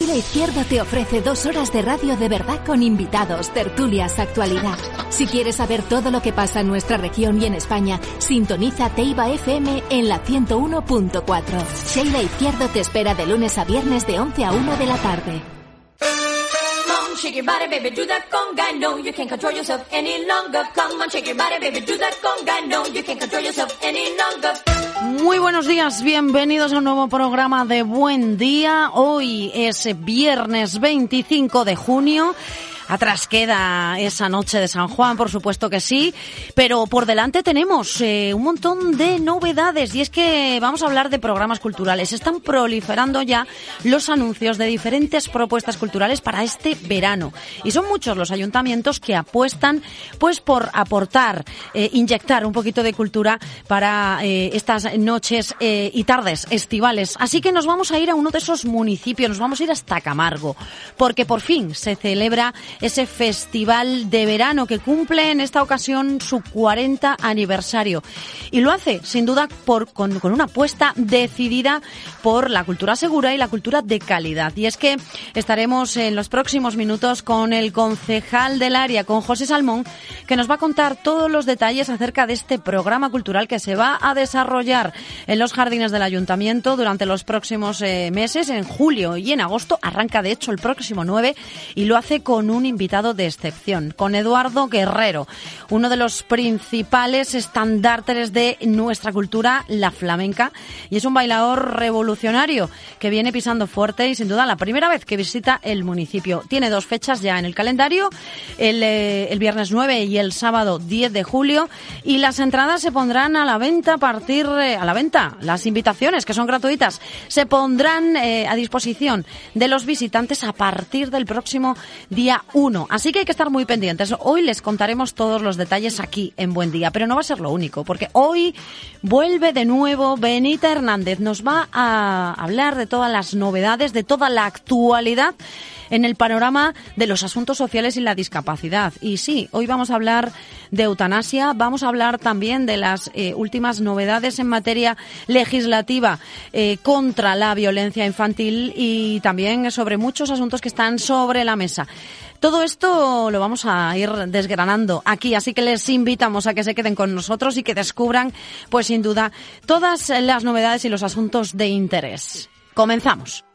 La Izquierda te ofrece dos horas de radio de verdad con invitados, tertulias, actualidad. Si quieres saber todo lo que pasa en nuestra región y en España, sintoniza Teiba FM en la 101.4. Sheila Izquierdo te espera de lunes a viernes de 11 a 1 de la tarde. Shake your body, baby, do that conga. No, you can't control yourself any longer. Come on, shake your body, baby, do that conga. No, you can't control yourself any longer. Muy buenos días, bienvenidos a un nuevo programa de Buen Día. Hoy es viernes 25 de junio. Atrás queda esa noche de San Juan, por supuesto que sí, pero por delante tenemos eh, un montón de novedades y es que vamos a hablar de programas culturales. Están proliferando ya los anuncios de diferentes propuestas culturales para este verano y son muchos los ayuntamientos que apuestan pues por aportar, eh, inyectar un poquito de cultura para eh, estas noches y tardes estivales. Así que nos vamos a ir a uno de esos municipios, nos vamos a ir hasta Camargo, porque por fin se celebra ese festival de verano que cumple en esta ocasión su 40 aniversario. Y lo hace, sin duda, por, con, con una apuesta decidida por la cultura segura y la cultura de calidad. Y es que estaremos en los próximos minutos con el concejal del área, con José Salmón, que nos va a contar todos los detalles acerca de este programa cultural que se va a desarrollar en los jardines del ayuntamiento durante los próximos eh, meses, en julio y en agosto. Arranca, de hecho, el próximo 9 y lo hace con un invitado de excepción, con Eduardo Guerrero, uno de los principales estandartes de nuestra cultura, la flamenca, y es un bailador revolucionario que viene pisando fuerte y sin duda la primera vez que visita el municipio. Tiene dos fechas ya en el calendario, el, eh, viernes 9 y el sábado 10 de julio, y las entradas se pondrán a la venta a partir, eh, a la venta, las invitaciones que son gratuitas, se pondrán eh, a disposición de los visitantes a partir del próximo día 1. Así que hay que estar muy pendientes. Hoy les contaremos todos los detalles aquí en Buen Día, pero no va a ser lo único, porque hoy vuelve de nuevo Benita Hernández. Nos va a hablar de todas las novedades, de toda la actualidad en el panorama de los asuntos sociales y la discapacidad. Y sí, hoy vamos a hablar de eutanasia, vamos a hablar también de las eh, últimas novedades en materia legislativa eh, contra la violencia infantil y también sobre muchos asuntos que están sobre la mesa. Todo esto lo vamos a ir desgranando aquí, así que les invitamos a que se queden con nosotros y que descubran, pues sin duda, todas las novedades y los asuntos de interés. Comenzamos.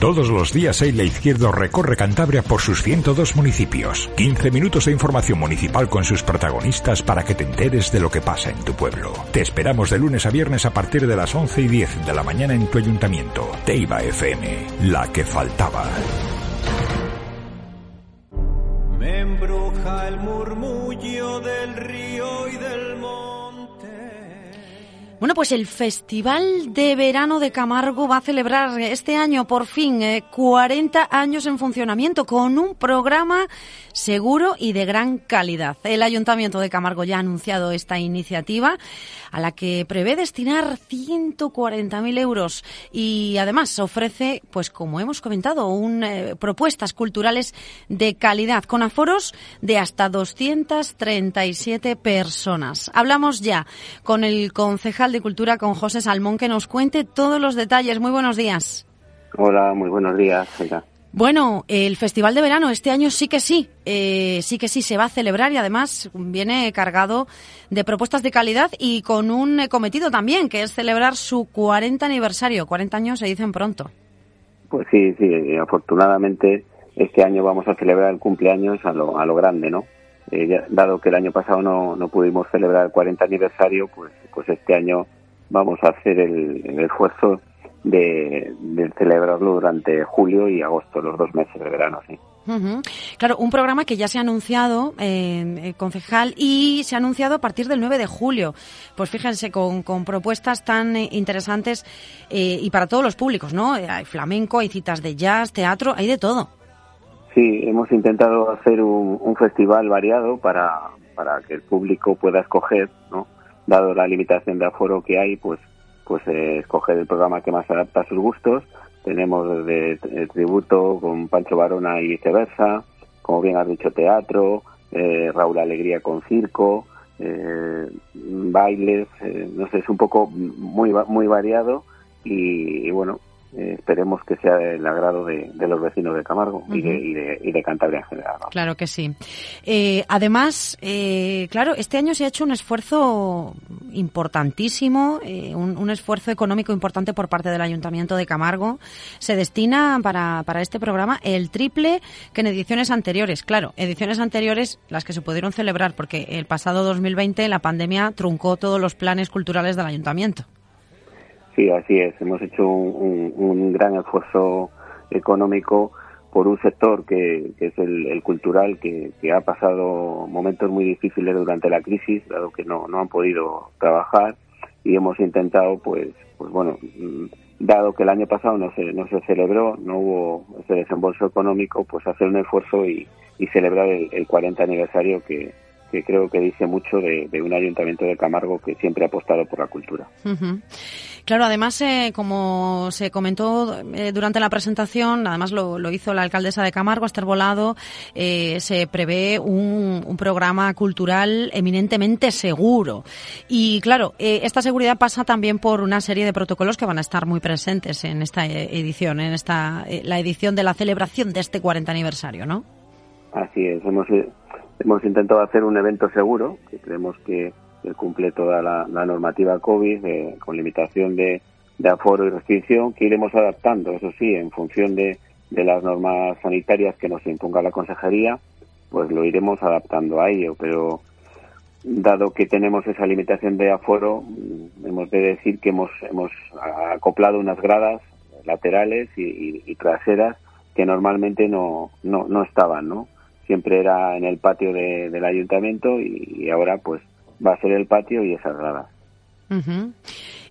Todos los días Eila Izquierdo recorre Cantabria por sus 102 municipios. 15 minutos de información municipal con sus protagonistas para que te enteres de lo que pasa en tu pueblo. Te esperamos de lunes a viernes a partir de las 11 y 10 de la mañana en tu ayuntamiento. Teiba FM, la que faltaba. Me embruja el murmullo del río Bueno, pues el Festival de Verano de Camargo va a celebrar este año por fin eh, 40 años en funcionamiento con un programa seguro y de gran calidad. El Ayuntamiento de Camargo ya ha anunciado esta iniciativa a la que prevé destinar 140.000 euros y además ofrece, pues como hemos comentado, un, eh, propuestas culturales de calidad con aforos de hasta 237 personas. Hablamos ya con el concejal de Cultura, con José Salmón, que nos cuente todos los detalles. Muy buenos días. Hola, muy buenos días. Bueno, el Festival de Verano este año sí que sí, eh, sí que sí se va a celebrar y además viene cargado de propuestas de calidad y con un eh, cometido también, que es celebrar su 40 aniversario. 40 años se dicen pronto. Pues sí, sí, afortunadamente este año vamos a celebrar el cumpleaños a lo, a lo grande, ¿no? Eh, dado que el año pasado no, no pudimos celebrar el 40 aniversario, pues, pues este año vamos a hacer el, el esfuerzo de, celebrarlo durante julio y agosto, los dos meses de verano, sí. Claro, un programa que ya se ha anunciado, eh, eh, concejal, y se ha anunciado a partir del 9 de julio. Pues fíjense, con, con propuestas tan eh, interesantes eh, y para todos los públicos, ¿no? Hay flamenco, hay citas de jazz, teatro, hay de todo. Sí, hemos intentado hacer un, festival variado para, para que el público pueda escoger, ¿no? Dado la limitación de aforo que hay, pues, pues eh, escoger el programa que más adapta a sus gustos. Tenemos de tributo con Pancho Barona y viceversa, como bien has dicho, teatro, eh, Raúl Alegría con circo, eh, bailes, eh, no sé, es un poco muy, muy variado y bueno, eh, esperemos que sea del agrado de, de los vecinos de Camargo y, de, y, de, y de Cantabria en general. ¿no? Claro que sí. Eh, además, eh, claro, este año se ha hecho un esfuerzo importantísimo, eh, un, un esfuerzo económico importante por parte del Ayuntamiento de Camargo. Se destina para, para este programa el triple que en ediciones anteriores. Claro, ediciones anteriores las que se pudieron celebrar porque el pasado 2020 la pandemia truncó todos los planes culturales del Ayuntamiento. Sí, así es. Hemos hecho un, un- gran esfuerzo económico por un sector que, es el, el cultural, que, que ha pasado momentos muy difíciles durante la crisis, dado que no, no han podido trabajar y hemos intentado, pues, pues bueno, mm, dado que el año pasado no se, no se celebró, no hubo ese desembolso económico, pues hacer un esfuerzo y, y celebrar el, el 40 aniversario que, que creo que dice mucho de, de un ayuntamiento de Camargo que siempre ha apostado por la cultura. Claro, además, eh, como se comentó eh, durante la presentación, además lo, lo hizo la alcaldesa de Camargo, Esther Volado, eh, se prevé un, un programa cultural eminentemente seguro. Y claro, eh, esta seguridad pasa también por una serie de protocolos que van a estar muy presentes en esta eh, edición, en esta la edición de la celebración de este 40 aniversario, ¿no? Así es, hemos, hemos intentado hacer un evento seguro, que creemos que, cumple toda la, normativa COVID, eh, con limitación de, aforo y restricción, que iremos adaptando, eso sí, en función de, las normas sanitarias que nos imponga la consejería, pues lo iremos adaptando a ello, pero dado que tenemos esa limitación de aforo, mm, hemos de decir que hemos, hemos acoplado unas gradas laterales y, y- y traseras que normalmente no, no, no estaban, ¿no? Siempre era en el patio de- del ayuntamiento y, y ahora pues va a ser el patio y esas gradas. Ujú.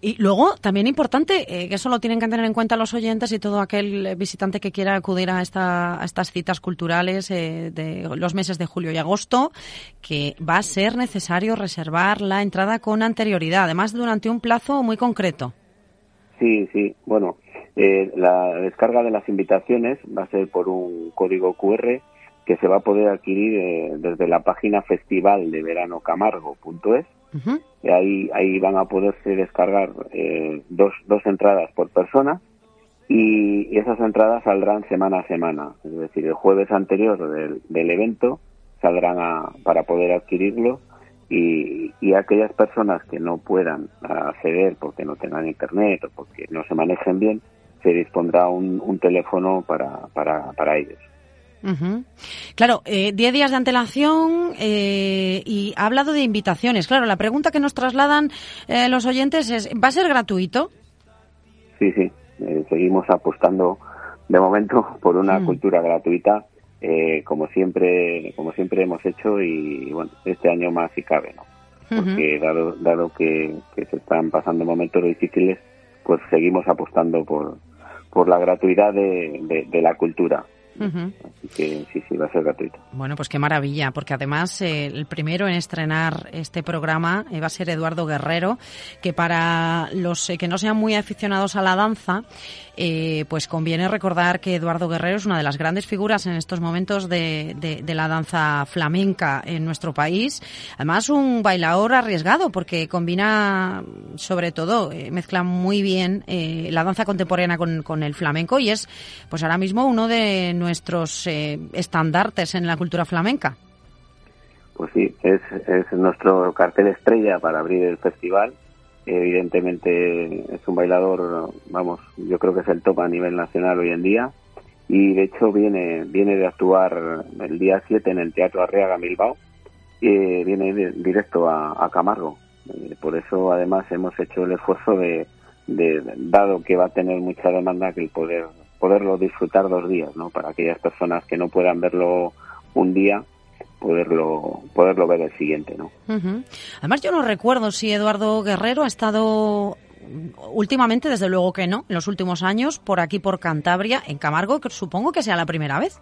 Y luego, también importante, eh, que eso lo tienen que tener en cuenta los oyentes y todo aquel visitante que quiera acudir a, esta, a estas citas culturales eh, de los meses de julio y agosto, que va a ser necesario reservar la entrada con anterioridad, además durante un plazo muy concreto. Sí, sí. Bueno, eh, la descarga de las invitaciones va a ser por un código QR que se va a poder adquirir eh, desde la página festivaldeveranocamargo.es. Ujú. Y ahí, ahí van a poderse descargar eh, dos, dos entradas por persona y, y esas entradas saldrán semana a semana. Es decir, el jueves anterior del, del evento saldrán a- para poder adquirirlo y, y aquellas personas que no puedan acceder porque no tengan internet o porque no se manejen bien, se dispondrá un, un teléfono para, para, para ellos. Claro, eh, 10 días de antelación eh, y ha hablado de invitaciones. Claro, la pregunta que nos trasladan eh, los oyentes es, ¿va a ser gratuito? Sí, sí, eh, seguimos apostando de momento por una Mm. cultura gratuita, eh, como siempre, como siempre hemos hecho y bueno, este año más si cabe, ¿no? Porque dado, dado que, que se están pasando momentos difíciles, pues seguimos apostando por, por la gratuidad de, de, de la cultura. Así que sí, sí, va a ser gratuito. Bueno, pues qué maravilla, porque además eh, el primero en estrenar este programa eh, va a ser Eduardo Guerrero, que para los eh, que no sean muy aficionados a la danza, pues conviene recordar que Eduardo Guerrero es una de las grandes figuras en estos momentos de, la danza flamenca en nuestro país. Además, un bailador arriesgado, porque combina, sobre todo, mezcla muy bien la danza contemporánea con, con el flamenco y es, pues ahora mismo, uno de nuestros eh, estandartes en la cultura flamenca. Pues sí, es, es nuestro cartel estrella para abrir el festival. Evidentemente es un bailador, vamos, yo creo que es el top a nivel nacional hoy en día. Y de hecho viene, viene de actuar el día 7 en el Teatro Arriaga Bilbao y viene de- directo a, Camargo. Eh, por eso además hemos hecho el esfuerzo de, dado que va a tener mucha demanda, que el poder poderlo disfrutar dos días, ¿no? Para aquellas personas que no puedan verlo un día, poderlo poderlo ver el siguiente, ¿no? Además, yo no recuerdo si Eduardo Guerrero ha estado últimamente, desde luego que no, en los últimos años, por aquí, por Cantabria, en Camargo, que supongo que sea la primera vez.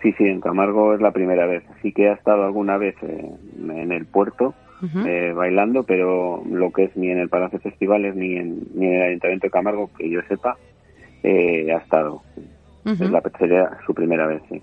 Sí, sí, en Camargo es la primera vez. Sí que ha estado alguna vez en el puerto eh, bailando, pero lo que es ni en el Palacio Festivales ni en, ni en el Ayuntamiento de Camargo, que yo sepa, eh, ha estado. Es la, sería su primera vez, sí.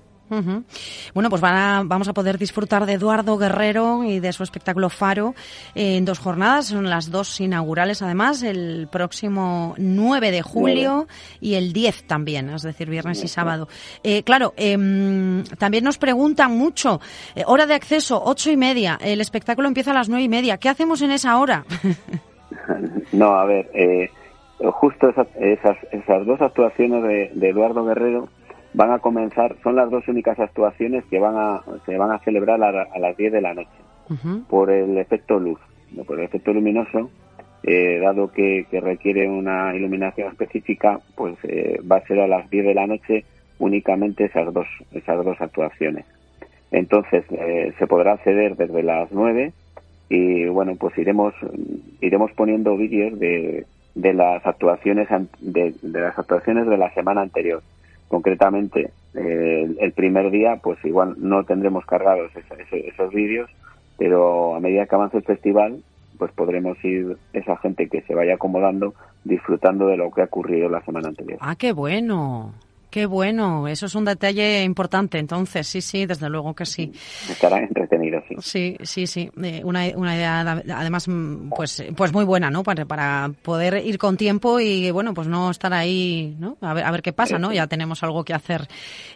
Bueno, pues vamos a poder disfrutar de Eduardo Guerrero y de su espectáculo Faro en dos jornadas, son las dos inaugurales además, el próximo 9 de julio y el 10 también, es decir, viernes y sábado. Eh, claro, em, también nos preguntan mucho, eh, hora de acceso, ocho y media, el espectáculo empieza a las nueve y media, ¿qué hacemos en esa hora? no, a ver, eh, justo esas, esas, dos actuaciones de Eduardo Guerrero van a comenzar, son las dos únicas actuaciones que van a, se van a celebrar a, las 10 de la noche, por el efecto luz, por el efecto luminoso, eh, dado que, requiere una iluminación específica, pues eh, va a ser a las 10 de la noche únicamente esas dos, esas dos actuaciones. Entonces eh, se podrá acceder desde las 9 y bueno, pues iremos, iremos poniendo vídeos de, de las actuaciones de, de las actuaciones de la semana anterior concretamente eh, el primer día pues igual no tendremos cargados esos, vídeos pero a medida que avance el festival pues podremos ir esa gente que se vaya acomodando disfrutando de lo que ha ocurrido la semana anterior. Ah, qué bueno. Qué bueno, eso es un detalle importante. Entonces, sí, sí, desde luego que sí. Estará entretenido, sí. Sí, sí, sí. Eh, una, una idea, además, mm, pues, pues muy buena, ¿no? Para, para poder ir con tiempo y, bueno, pues no estar ahí, ¿no? A ver, a ver qué pasa, ¿no? Ya tenemos algo que hacer.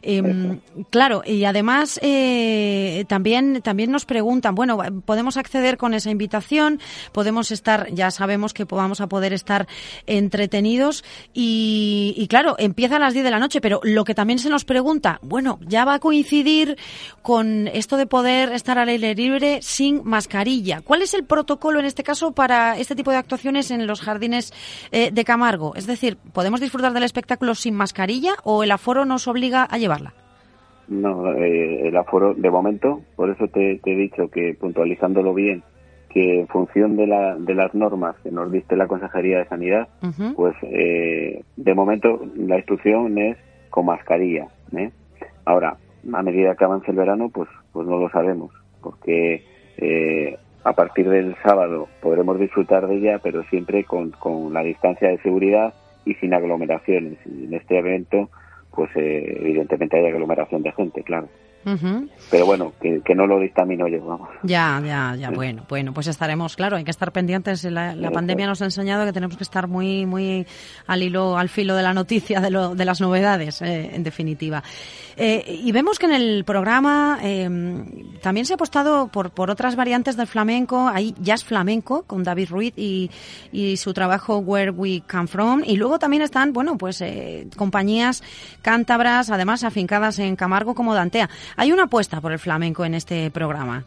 Em, claro, y además eh, también, también nos preguntan, bueno, podemos acceder con esa invitación, podemos estar, ya sabemos que vamos a poder estar entretenidos y, y claro, empieza a las 10 de la noche pero lo que también se nos pregunta, bueno, ya va a coincidir con esto de poder estar al aire libre sin mascarilla. ¿Cuál es el protocolo en este caso para este tipo de actuaciones en los jardines eh, de Camargo? Es decir, ¿podemos disfrutar del espectáculo sin mascarilla o el aforo nos obliga a llevarla? No, eh, el aforo de momento, por eso te, he dicho que puntualizándolo bien, que en función de, la, de las normas que nos diste la Consejería de Sanidad, pues eh, de momento la instrucción es con mascarilla. ¿eh? Ahora, a medida que avance el verano, pues, pues no lo sabemos, porque eh, a partir del sábado podremos disfrutar de ella, pero siempre con, con la distancia de seguridad y sin aglomeraciones. Y en este evento, pues eh, evidentemente hay aglomeración de gente, claro. Pero bueno, que, no lo dictamino yo, vamos. Ya, ya, ya, bueno, bueno, pues estaremos, claro, hay que estar pendientes. La, pandemia nos ha enseñado que tenemos que estar muy, muy al hilo, al filo de la noticia, de, lo, de las novedades, eh, en definitiva. Eh, y vemos que en el programa em, también se ha apostado por, por otras variantes del flamenco. Hay jazz flamenco con David Ruiz y, y su trabajo Where We Come From. Y luego también están, bueno, pues eh, compañías cántabras, además afincadas en Camargo como Dantea. Hay una apuesta por el flamenco en este programa.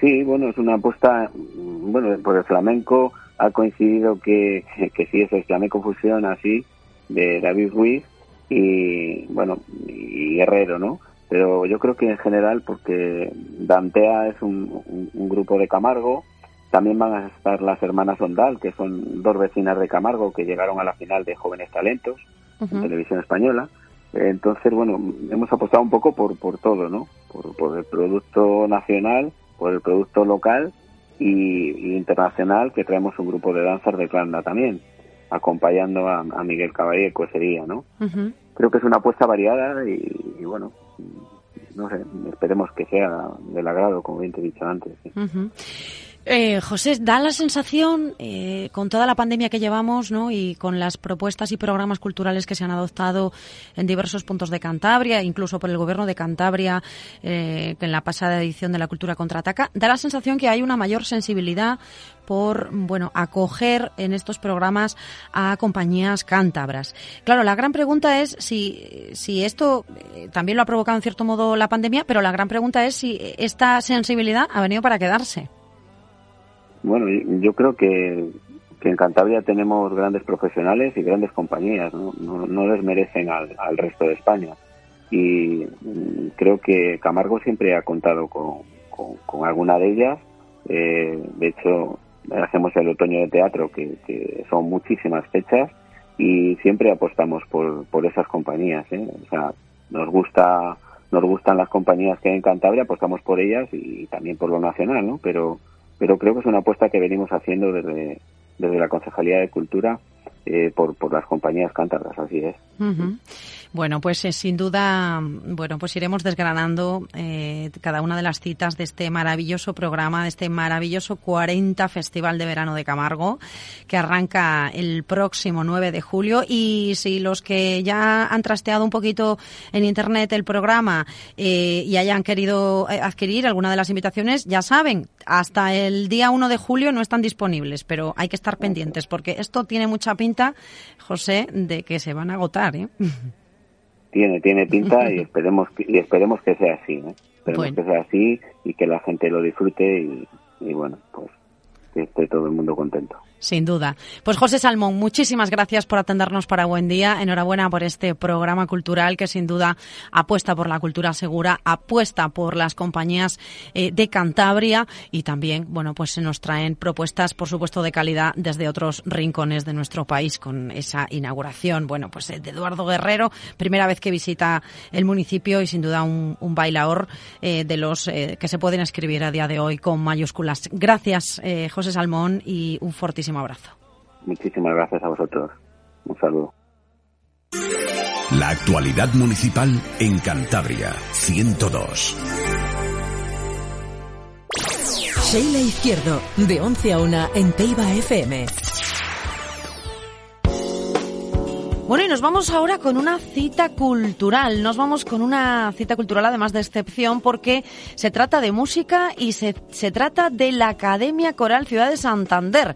Sí, bueno, es una apuesta, bueno, por el flamenco ha coincidido que, que sí es el flamenco fusión así de David Ruiz y bueno, y Guerrero, ¿no? Pero yo creo que en general, porque Dantea es un, grupo de Camargo, también van a estar las hermanas Ondal, que son dos vecinas de Camargo que llegaron a la final de Jóvenes Talentos en televisión española. Entonces, bueno, hemos apostado un poco por, por todo, ¿no? Por, el producto nacional, por el producto local y, internacional, que traemos un grupo de danzas de Clandá también, acompañando a, Miguel Caballé, sería, ¿no? Creo que es una apuesta variada y, bueno, no sé, esperemos que sea del agrado, como bien te he dicho antes. Eh, José, da la sensación, eh, con toda la pandemia que llevamos ¿no? y con las propuestas y programas culturales que se han adoptado en diversos puntos de Cantabria, incluso por el gobierno de Cantabria, eh, en la pasada edición de la Cultura Contraataca, da la sensación que hay una mayor sensibilidad por bueno acoger en estos programas a compañías cántabras. Claro, la gran pregunta es si, si esto eh, también lo ha provocado en cierto modo la pandemia, pero la gran pregunta es si esta sensibilidad ha venido para quedarse. Bueno, yo creo que, que en Cantabria tenemos grandes profesionales y grandes compañías, no, no, les merecen al, al, resto de España. Y mm, creo que Camargo siempre ha contado con, con, alguna de ellas. Eh, de hecho, hacemos el otoño de teatro, que, que, son muchísimas fechas, y siempre apostamos por, por esas compañías. ¿eh? O sea, nos gusta nos gustan las compañías que hay en Cantabria, apostamos por ellas y también por lo nacional, ¿no? Pero pero creo que es una apuesta que venimos haciendo desde, desde la Concejalía de Cultura eh, por, las compañías cántabras, así es. Bueno, pues eh, sin duda, bueno, pues iremos desgranando eh, cada una de las citas de este maravilloso programa, de este maravilloso 40 Festival de Verano de Camargo, que arranca el próximo 9 de julio. Y si los que ya han trasteado un poquito en Internet el programa y hayan querido adquirir alguna de las invitaciones, ya saben, hasta el día 1 de julio no están disponibles, pero hay que estar pendientes porque esto tiene mucha pinta, José, de que se van a agotar. ¿eh? Tiene, tiene pinta y esperemos, y esperemos que sea así. ¿eh? Esperemos que sea así y que la gente lo disfrute y, y bueno, pues que esté todo el mundo contento. Sin duda. Pues José Salmón, muchísimas gracias por atendernos para Buen Día. Enhorabuena por este programa cultural que sin duda apuesta por la cultura segura, apuesta por las compañías eh, de Cantabria y también, bueno, pues se nos traen propuestas, por supuesto, de calidad desde otros rincones de nuestro país con esa inauguración, bueno, pues eh, de Eduardo Guerrero, primera vez que visita el municipio y sin duda un, bailador eh, de los que se pueden escribir a día de hoy con mayúsculas. Gracias, José Salmón, y un fortísimo abrazo. Muchísimas gracias a vosotros. Un saludo. La actualidad municipal en Cantabria, 102. Sheila Izquierdo, de 11 a 1 en Teiba FM. Bueno, y nos vamos ahora con una cita cultural. Nos vamos con una cita cultural además de excepción porque se trata de música y se, se trata de la Academia Coral Ciudad de Santander,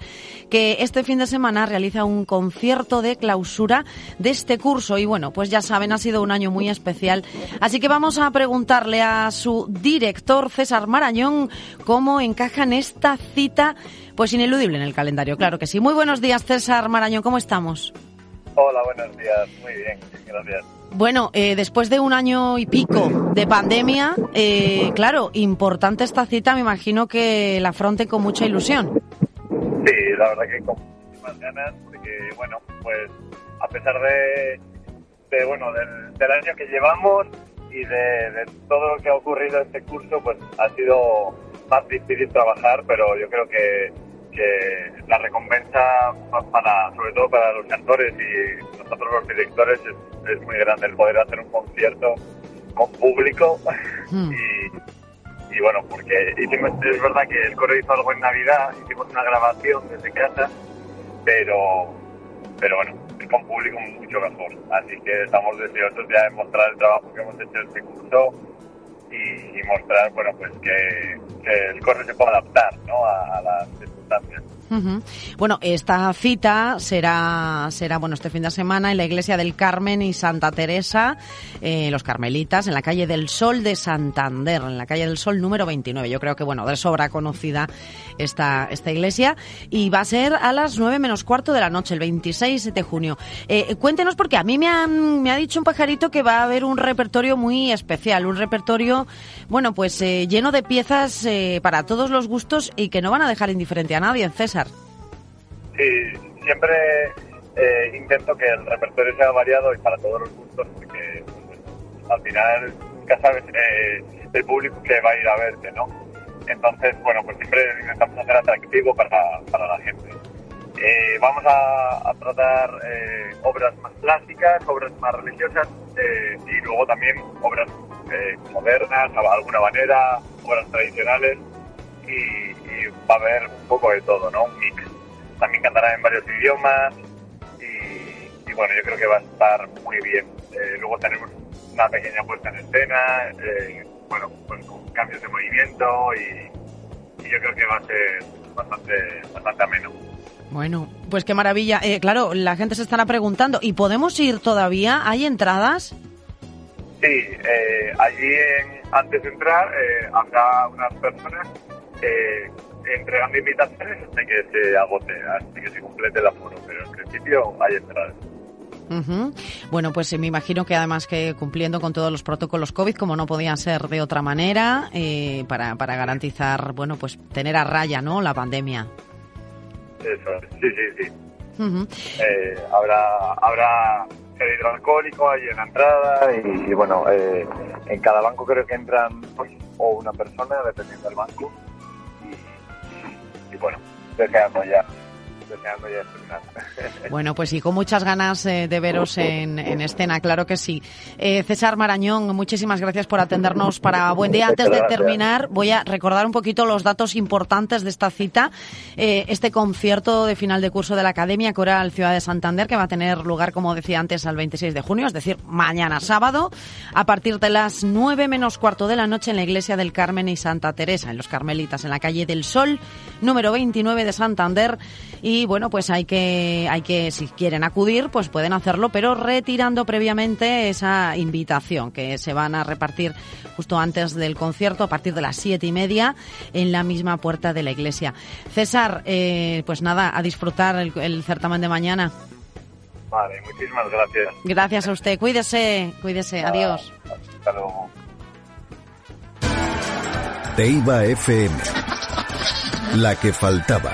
que este fin de semana realiza un concierto de clausura de este curso. Y bueno, pues ya saben, ha sido un año muy especial. Así que vamos a preguntarle a su director, César Marañón, cómo encajan esta cita pues ineludible en el calendario. Claro que sí. Muy buenos días, César Marañón, ¿cómo estamos? Hola, buenos días. Muy bien, gracias. Bueno, eh, después de un año y pico de pandemia, eh, claro, importante esta cita, me imagino que la afronte con mucha ilusión. Sí, la verdad que con muchísimas ganas, porque, bueno, pues a pesar de, de bueno, del, año que llevamos y de, todo lo que ha ocurrido este curso, pues ha sido más difícil trabajar, pero yo creo que que la recompensa para, sobre todo para los cantores y nosotros los directores es, muy grande el poder hacer un concierto con público. Hmm. y, bueno porque hicimos, es verdad que el coro hizo algo en Navidad hicimos una grabación desde casa pero pero bueno con público mucho mejor. Así que estamos deseosos ya de mostrar el trabajo que hemos hecho este curso y, mostrar bueno pues que, el coro se puede adaptar ¿no? a, a las bueno, esta cita será, será bueno este fin de semana en la iglesia del Carmen y Santa Teresa, eh, los Carmelitas, en la calle del Sol de Santander, en la calle del Sol número 29. Yo creo que, bueno, de sobra conocida esta, esta iglesia. Y va a ser a las 9 menos cuarto de la noche, el 26 de junio. Eh, cuéntenos, porque a mí me, han, me ha dicho un pajarito que va a haber un repertorio muy especial, un repertorio, bueno, pues eh, lleno de piezas para todos los gustos y que no van a dejar indiferente a nadie, César. Sí, siempre eh, intento que el repertorio sea variado y para todos los gustos, porque pues, al final nunca sabes eh, el público que va a ir a verte, ¿no? Entonces, bueno, pues siempre intentamos hacer atractivo para, para la gente. Eh, vamos a, tratar obras más clásicas, obras más religiosas y luego también obras modernas, de alguna manera, obras tradicionales y, y, va a haber un poco de todo, ¿no? Un mix también cantará en varios idiomas y, bueno, yo creo que va a estar muy bien. Eh, luego tenemos una pequeña puesta en escena, eh, bueno, pues con cambios de movimiento y, yo creo que va a ser bastante, bastante ameno. Bueno, pues qué maravilla. Eh, claro, la gente se estará preguntando, ¿y podemos ir todavía? ¿Hay entradas? Sí, allí en, antes de entrar habrá unas personas entregando invitaciones hasta que se agote, hasta que se complete el aforo, pero en principio hay entradas. Ujú. Bueno, pues eh, me imagino que además que cumpliendo con todos los protocolos COVID, como no podía ser de otra manera, eh, para, para garantizar, bueno, pues tener a raya, ¿no? La pandemia. Eso, sí, sí, sí. Eh, habrá habrá gel hidroalcohólico ahí en la entrada y, y bueno, eh, en cada banco creo que entran dos o una persona, dependiendo del banco. Bueno, deseando ya, deseando ya terminar. Bueno, pues sí, con muchas ganas eh, de veros en, en escena, claro que sí. Eh, César Marañón, muchísimas gracias por atendernos para Buen Día. Antes de terminar, voy a recordar un poquito los datos importantes de esta cita. Eh, este concierto de final de curso de la Academia Coral Ciudad de Santander, que va a tener lugar, como decía antes, al 26 de junio, es decir, mañana sábado, a partir de las 9 menos cuarto de la noche en la Iglesia del Carmen y Santa Teresa, en los Carmelitas, en la calle del Sol, número 29 de Santander. Y bueno, pues hay que, hay que, si quieren acudir, pues pueden hacerlo, pero retirando previamente esa invitación que se van a repartir justo antes del concierto, a partir de las siete y media, en la misma puerta de la iglesia. César, eh, pues nada, a disfrutar el, el certamen de mañana. Vale, muchísimas gracias. Gracias a usted. Cuídese, cuídese. Adiós. Hasta luego. Teiba FM. La que faltaba.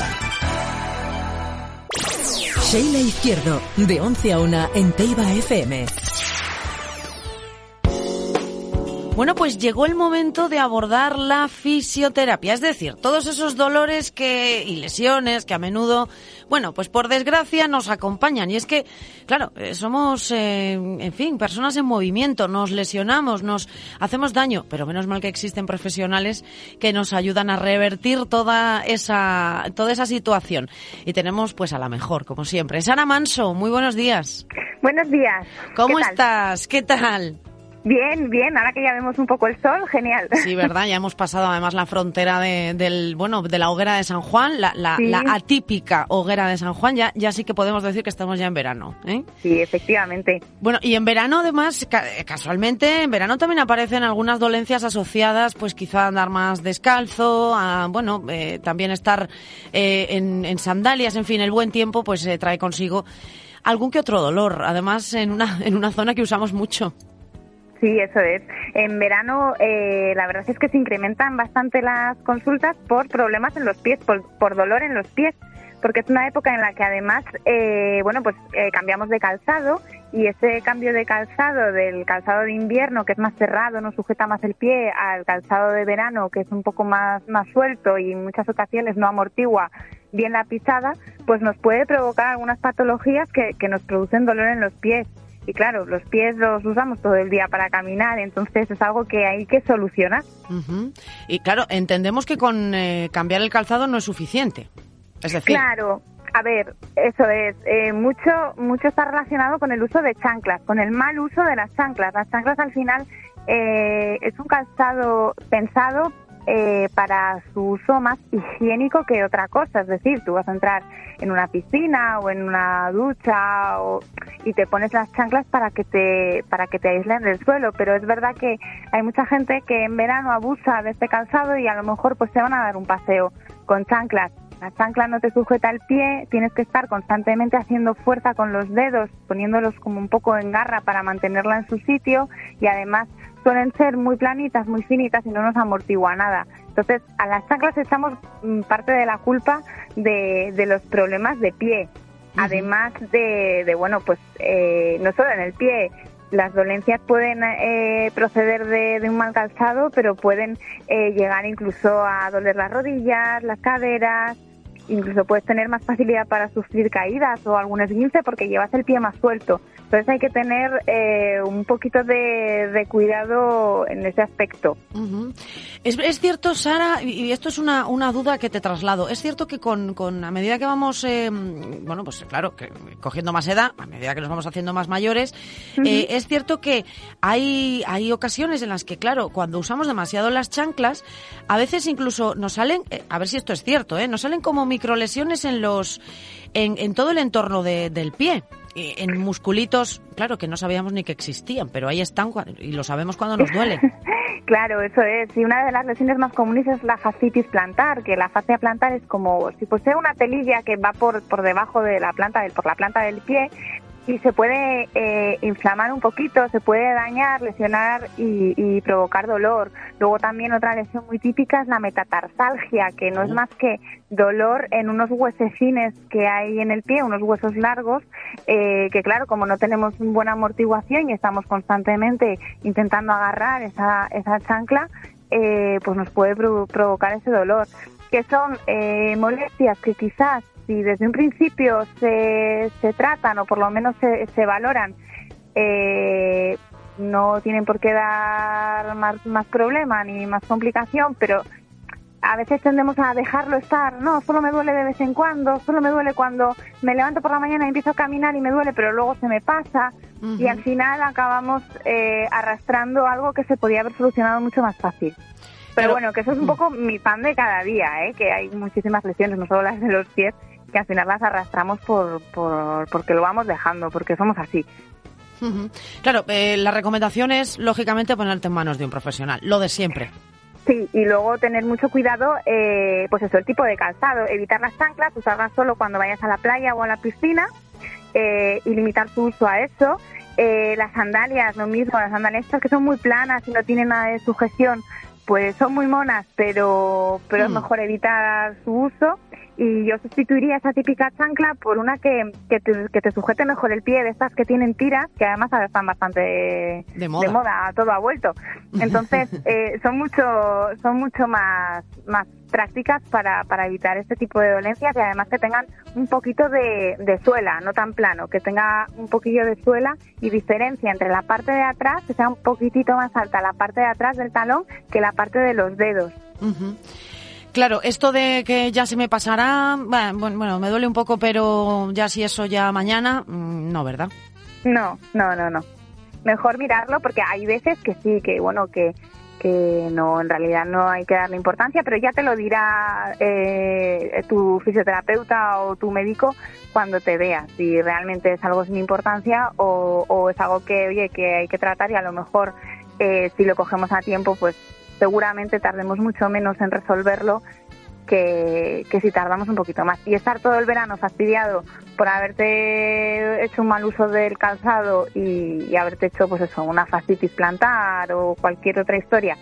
Sheila Izquierdo, de 11 a 1 en Teiba FM. Bueno, pues llegó el momento de abordar la fisioterapia, es decir, todos esos dolores que y lesiones que a menudo, bueno, pues por desgracia nos acompañan. Y es que, claro, eh, somos, eh, en fin, personas en movimiento, nos lesionamos, nos hacemos daño, pero menos mal que existen profesionales que nos ayudan a revertir toda esa, toda esa situación. Y tenemos, pues, a la mejor, como siempre. Sara Manso, muy buenos días. Buenos días. ¿Cómo estás? ¿Qué tal? Bien, bien. Ahora que ya vemos un poco el sol, genial. Sí, verdad, ya hemos pasado además la frontera de, del, bueno, de la hoguera de San Juan, la, la, Sí. la atípica hoguera de San Juan, ya, ya sí que podemos decir que estamos ya en verano. ¿eh? Sí, efectivamente. Bueno, y en verano además, eh, casualmente, en verano también aparecen algunas dolencias asociadas, pues quizá a andar más descalzo, a, bueno, eh, también estar eh, en, en sandalias, en fin, el buen tiempo pues eh, trae consigo algún que otro dolor, además en una, en una zona que usamos mucho. Sí, eso es. En verano, eh, la verdad es que se incrementan bastante las consultas por problemas en los pies, por, por dolor en los pies, porque es una época en la que además, eh, bueno, pues eh, cambiamos de calzado y ese cambio de calzado del calzado de invierno, que es más cerrado, no sujeta más el pie, al calzado de verano, que es un poco más, más suelto y en muchas ocasiones no amortigua bien la pisada, pues nos puede provocar algunas patologías que, que nos producen dolor en los pies. Y claro, los pies los usamos todo el día para caminar, entonces es algo que hay que solucionar. Y claro, entendemos que con eh, cambiar el calzado no es suficiente. Es decir, Claro, a ver, eso es. eh, mucho, mucho está relacionado con el uso de chanclas, con el mal uso de las chanclas. Las chanclas al final eh, es un calzado pensado eh, para su uso más higiénico que otra cosa. Es decir, tú vas a entrar en una piscina o en una ducha o- y te pones las chanclas para que te para que te aíslen del suelo. Pero es verdad que hay mucha gente que en verano abusa de este calzado y a lo mejor pues se van a dar un paseo con chanclas. La chancla no te sujeta el pie, tienes que estar constantemente haciendo fuerza con los dedos, poniéndolos como un poco en garra para mantenerla en su sitio y además suelen ser muy planitas, muy finitas y no nos amortigua nada. Entonces, a las chanclas echamos mm, parte de la culpa de, de los problemas de pie. Además de, de, bueno, pues eh, no solo en el pie, las dolencias pueden eh, proceder de, de un mal calzado, pero pueden eh, llegar incluso a doler las rodillas, las caderas, incluso puedes tener más facilidad para sufrir caídas o algún esguince porque llevas el pie más suelto. Entonces hay que tener eh, un poquito de, de cuidado en ese aspecto. Es, es cierto, Sara, y esto es una, una duda que te traslado. Es cierto que con, con a medida que vamos, eh, bueno, pues claro, que cogiendo más edad, a medida que nos vamos haciendo más mayores, eh, es cierto que hay, hay ocasiones en las que, claro, cuando usamos demasiado las chanclas, a veces incluso nos salen, a ver si esto es cierto, ¿eh? nos salen como microlesiones en los, en, todo el entorno de- del pie. En musculitos, claro, que no sabíamos ni que existían, pero ahí están y lo sabemos cuando nos duele. Claro, eso es. Y una de las lesiones más comunes es la fascitis plantar, que la fascia plantar es como si fuese una telilla que va por, por debajo de la planta, del, por la planta del pie y se puede eh, inflamar un poquito, se puede dañar, lesionar y, y, provocar dolor. Luego también otra lesión muy típica es la metatarsalgia, que no es más que dolor en unos huesecines que hay en el pie, unos huesos largos, eh, que claro, como no tenemos buena amortiguación y estamos constantemente intentando agarrar esa, esa chancla, eh, pues nos puede provocar ese dolor. Que son eh, molestias que quizás si desde un principio se, se tratan o por lo menos se, se valoran, eh, no tienen por qué dar más, más problema ni más complicación, pero a veces tendemos a dejarlo estar, no, solo me duele de vez en cuando, solo me duele cuando me levanto por la mañana y empiezo a caminar y me duele, pero luego se me pasa y al final acabamos eh, arrastrando algo que se podía haber solucionado mucho más fácil. Pero, bueno, que eso es un poco mi pan de cada día, ¿eh? que hay muchísimas lesiones, no solo las de los pies, que al final las arrastramos por, por porque lo vamos dejando, porque somos así. Claro, eh, la recomendación es, lógicamente, ponerte en manos de un profesional, lo de siempre. Sí, y luego tener mucho cuidado, eh, pues eso, el tipo de calzado, evitar las chanclas, usarlas solo cuando vayas a la playa o a la piscina eh, y limitar su uso a eso. Eh, las sandalias, lo mismo, las sandalias estas que son muy planas y no tienen nada de sujeción, pues son muy monas, pero, pero es mejor evitar su uso. Y yo sustituiría esa típica chancla por una que, que, te, que te sujete mejor el pie, de estas que tienen tiras, que además ahora están bastante de moda, todo ha vuelto. Entonces, eh, son mucho, son mucho más, más prácticas para, para evitar este tipo de dolencias y además que tengan un poquito de, de, suela, no tan plano, que tenga un poquillo de suela y diferencia entre la parte de atrás, que sea un poquitito más alta la parte de atrás del talón que la parte de los dedos. Claro, esto de que ya se me pasará, bueno, bueno, me duele un poco, pero ya si eso ya mañana, no, ¿verdad? No, no, no, no. Mejor mirarlo porque hay veces que sí, que bueno, que que no, en realidad no hay que darle importancia, pero ya te lo dirá eh, tu fisioterapeuta o tu médico cuando te veas, si realmente es algo sin importancia o, o es algo que, oye, que hay que tratar y a lo mejor eh, si lo cogemos a tiempo, pues seguramente tardemos mucho menos en resolverlo que, que, si tardamos un poquito más. Y estar todo el verano fastidiado por haberte hecho un mal uso del calzado y, y haberte hecho, pues eso, una fascitis plantar o cualquier otra historia,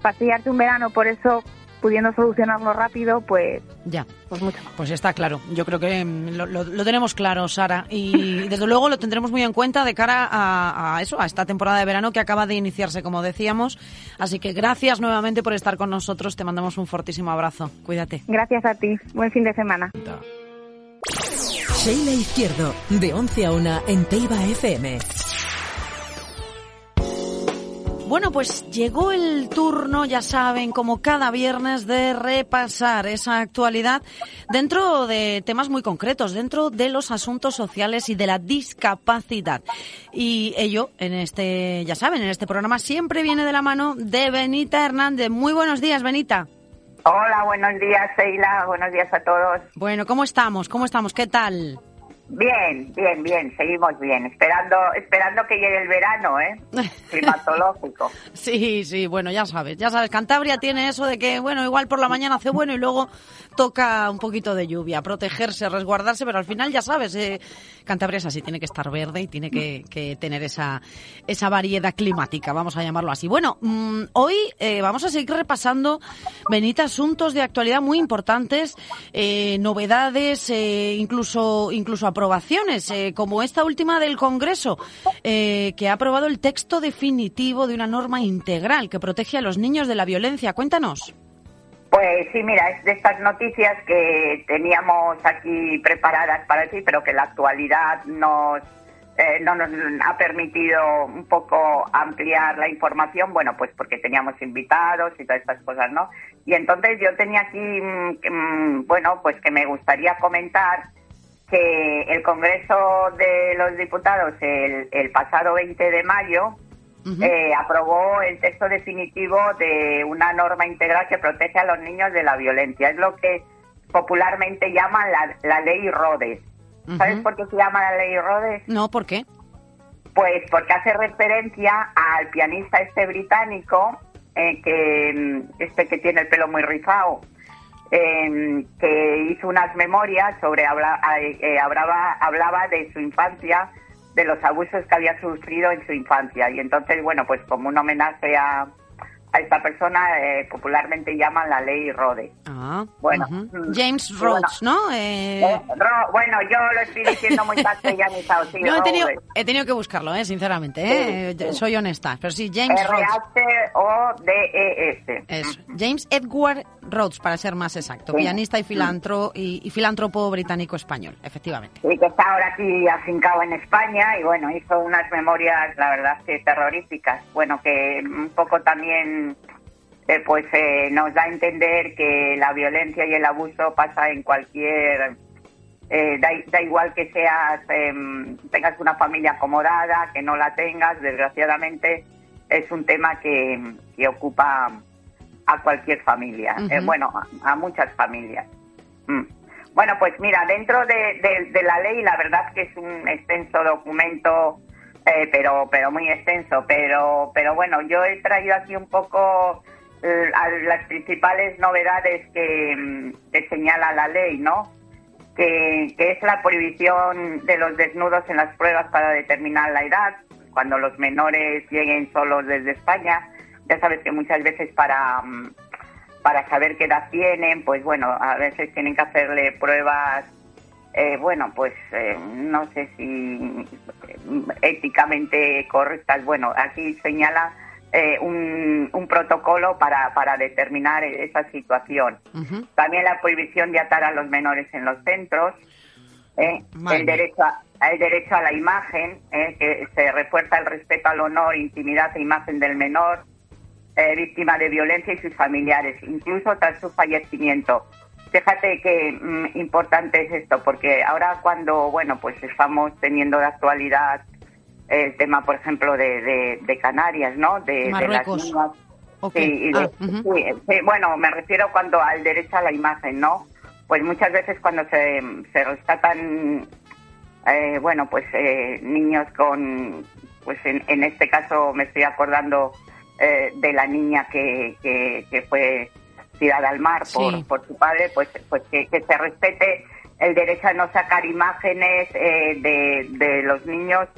fastidiarte un verano por eso, pudiendo solucionarlo rápido, pues ya, pues mucho Pues está claro. Yo creo que mm, lo, lo, lo, tenemos claro, Sara, y desde luego lo tendremos muy en cuenta de cara a, a, eso, a esta temporada de verano que acaba de iniciarse, como decíamos. Así que gracias nuevamente por estar con nosotros. Te mandamos un fortísimo abrazo. Cuídate. Gracias a ti. Buen fin de semana. Sheila Izquierdo, de 11 a 1 en Teiba FM. Bueno, pues llegó el turno, ya saben, como cada viernes, de repasar esa actualidad dentro de temas muy concretos, dentro de los asuntos sociales y de la discapacidad. Y ello, en este, ya saben, en este programa siempre viene de la mano de Benita Hernández. Muy buenos días, Benita. Hola, buenos días, Sheila. Buenos días a todos. Bueno, ¿cómo estamos? ¿Cómo estamos? ¿Qué tal? Bien, bien, bien, seguimos bien, esperando, esperando que llegue el verano, ¿eh? Climatológico. sí, sí, bueno, ya sabes, ya sabes, Cantabria tiene eso de que, bueno, igual por la mañana hace bueno y luego toca un poquito de lluvia, protegerse, resguardarse, pero al final ya sabes, eh, Cantabria es así, tiene que estar verde y tiene que, tener esa, esa variedad climática, vamos a llamarlo así. Bueno, mmm, hoy eh, vamos a seguir repasando, Benita, asuntos de actualidad muy importantes, eh, novedades, eh, incluso, incluso aprobaciones, eh, como esta última del Congreso, que ha aprobado el texto definitivo de una norma integral que protege a los niños de la violencia. Cuéntanos. Pues sí, mira, es de estas noticias que teníamos aquí preparadas para ti, pero que la actualidad nos eh, no nos ha permitido un poco ampliar la información, bueno, pues porque teníamos invitados y todas estas cosas, ¿no? Y entonces yo tenía aquí, mmm, bueno, pues que me gustaría comentar que el Congreso de los Diputados el, el pasado 20 de mayo uh -huh. eh, aprobó el texto definitivo de una norma integral que protege a los niños de la violencia. Es lo que popularmente llaman la, la ley Rhodes. Uh -huh. ¿Sabes por qué se llama la ley Rhodes? No, ¿por qué? Pues porque hace referencia al pianista este británico eh, que este que tiene el pelo muy rizado, eh, que hizo unas memorias sobre habla- eh, hablaba, hablaba de su infancia, de los abusos que había sufrido en su infancia. Y entonces, bueno, pues como un homenaje a, a esta persona, eh, popularmente llaman la ley Rode. Ah, Bueno, mm, James Rhodes, ¿no? Eh, Eh, Ro- bueno, yo lo estoy diciendo muy castellanizado, sí, no, he tenido, he tenido que buscarlo, eh, sinceramente. eh, Sí, sí. Soy honesta. Pero sí, James Rhodes. R-H-O-D-E-S. Eso. James Edward Rhodes, para ser más exacto. Sí. Pianista y, filantro, y, y filántropo británico-español, efectivamente. Sí, que está ahora aquí afincado en España y bueno, hizo unas memorias, la verdad, que terroríficas. Bueno, que un poco también eh, pues eh, nos da a entender que la violencia y el abuso pasa en cualquier... eh, da, da igual que seas, em, tengas una familia acomodada, que no la tengas, desgraciadamente es un tema que, que ocupa a cualquier familia. Eh, bueno, a, a muchas familias. Mm. Bueno, pues mira, dentro de, de- de la ley, la verdad que es un extenso documento, eh, pero pero muy extenso. Pero pero bueno, yo he traído aquí un poco eh, las principales novedades que, mm, que señala la ley, ¿no? Que, que es la prohibición de los desnudos en las pruebas para determinar la edad, cuando los menores lleguen solos desde España. Ya sabes que muchas veces para mm, para saber qué edad tienen, pues bueno, a veces tienen que hacerle pruebas, eh, bueno, pues eh, no sé si eh, éticamente correctas. Bueno, aquí señala eh, un, un protocolo para, para determinar esa situación. También la prohibición de atar a los menores en los centros, eh, el derecho a, el derecho a la imagen, eh, que se refuerza el respeto al honor, intimidad e imagen del menor, eh, víctima de violencia y sus familiares, incluso tras su fallecimiento. Fíjate qué mm, importante es esto, porque ahora cuando, bueno, pues estamos teniendo de actualidad el tema, por ejemplo, de, de, de Canarias, ¿no? De, de las niñas. Ok. Sí, y de- Ah, sí, bueno, me refiero cuando al derecho a la imagen, ¿no? Pues muchas veces cuando se, se rescatan, eh, bueno, pues eh, niños con, pues en, en este caso me estoy acordando eh, de la niña que, que, que fue tirada al mar por, Sí. por su padre, pues, pues que, que se respete el derecho a no sacar imágenes eh, de, de los niños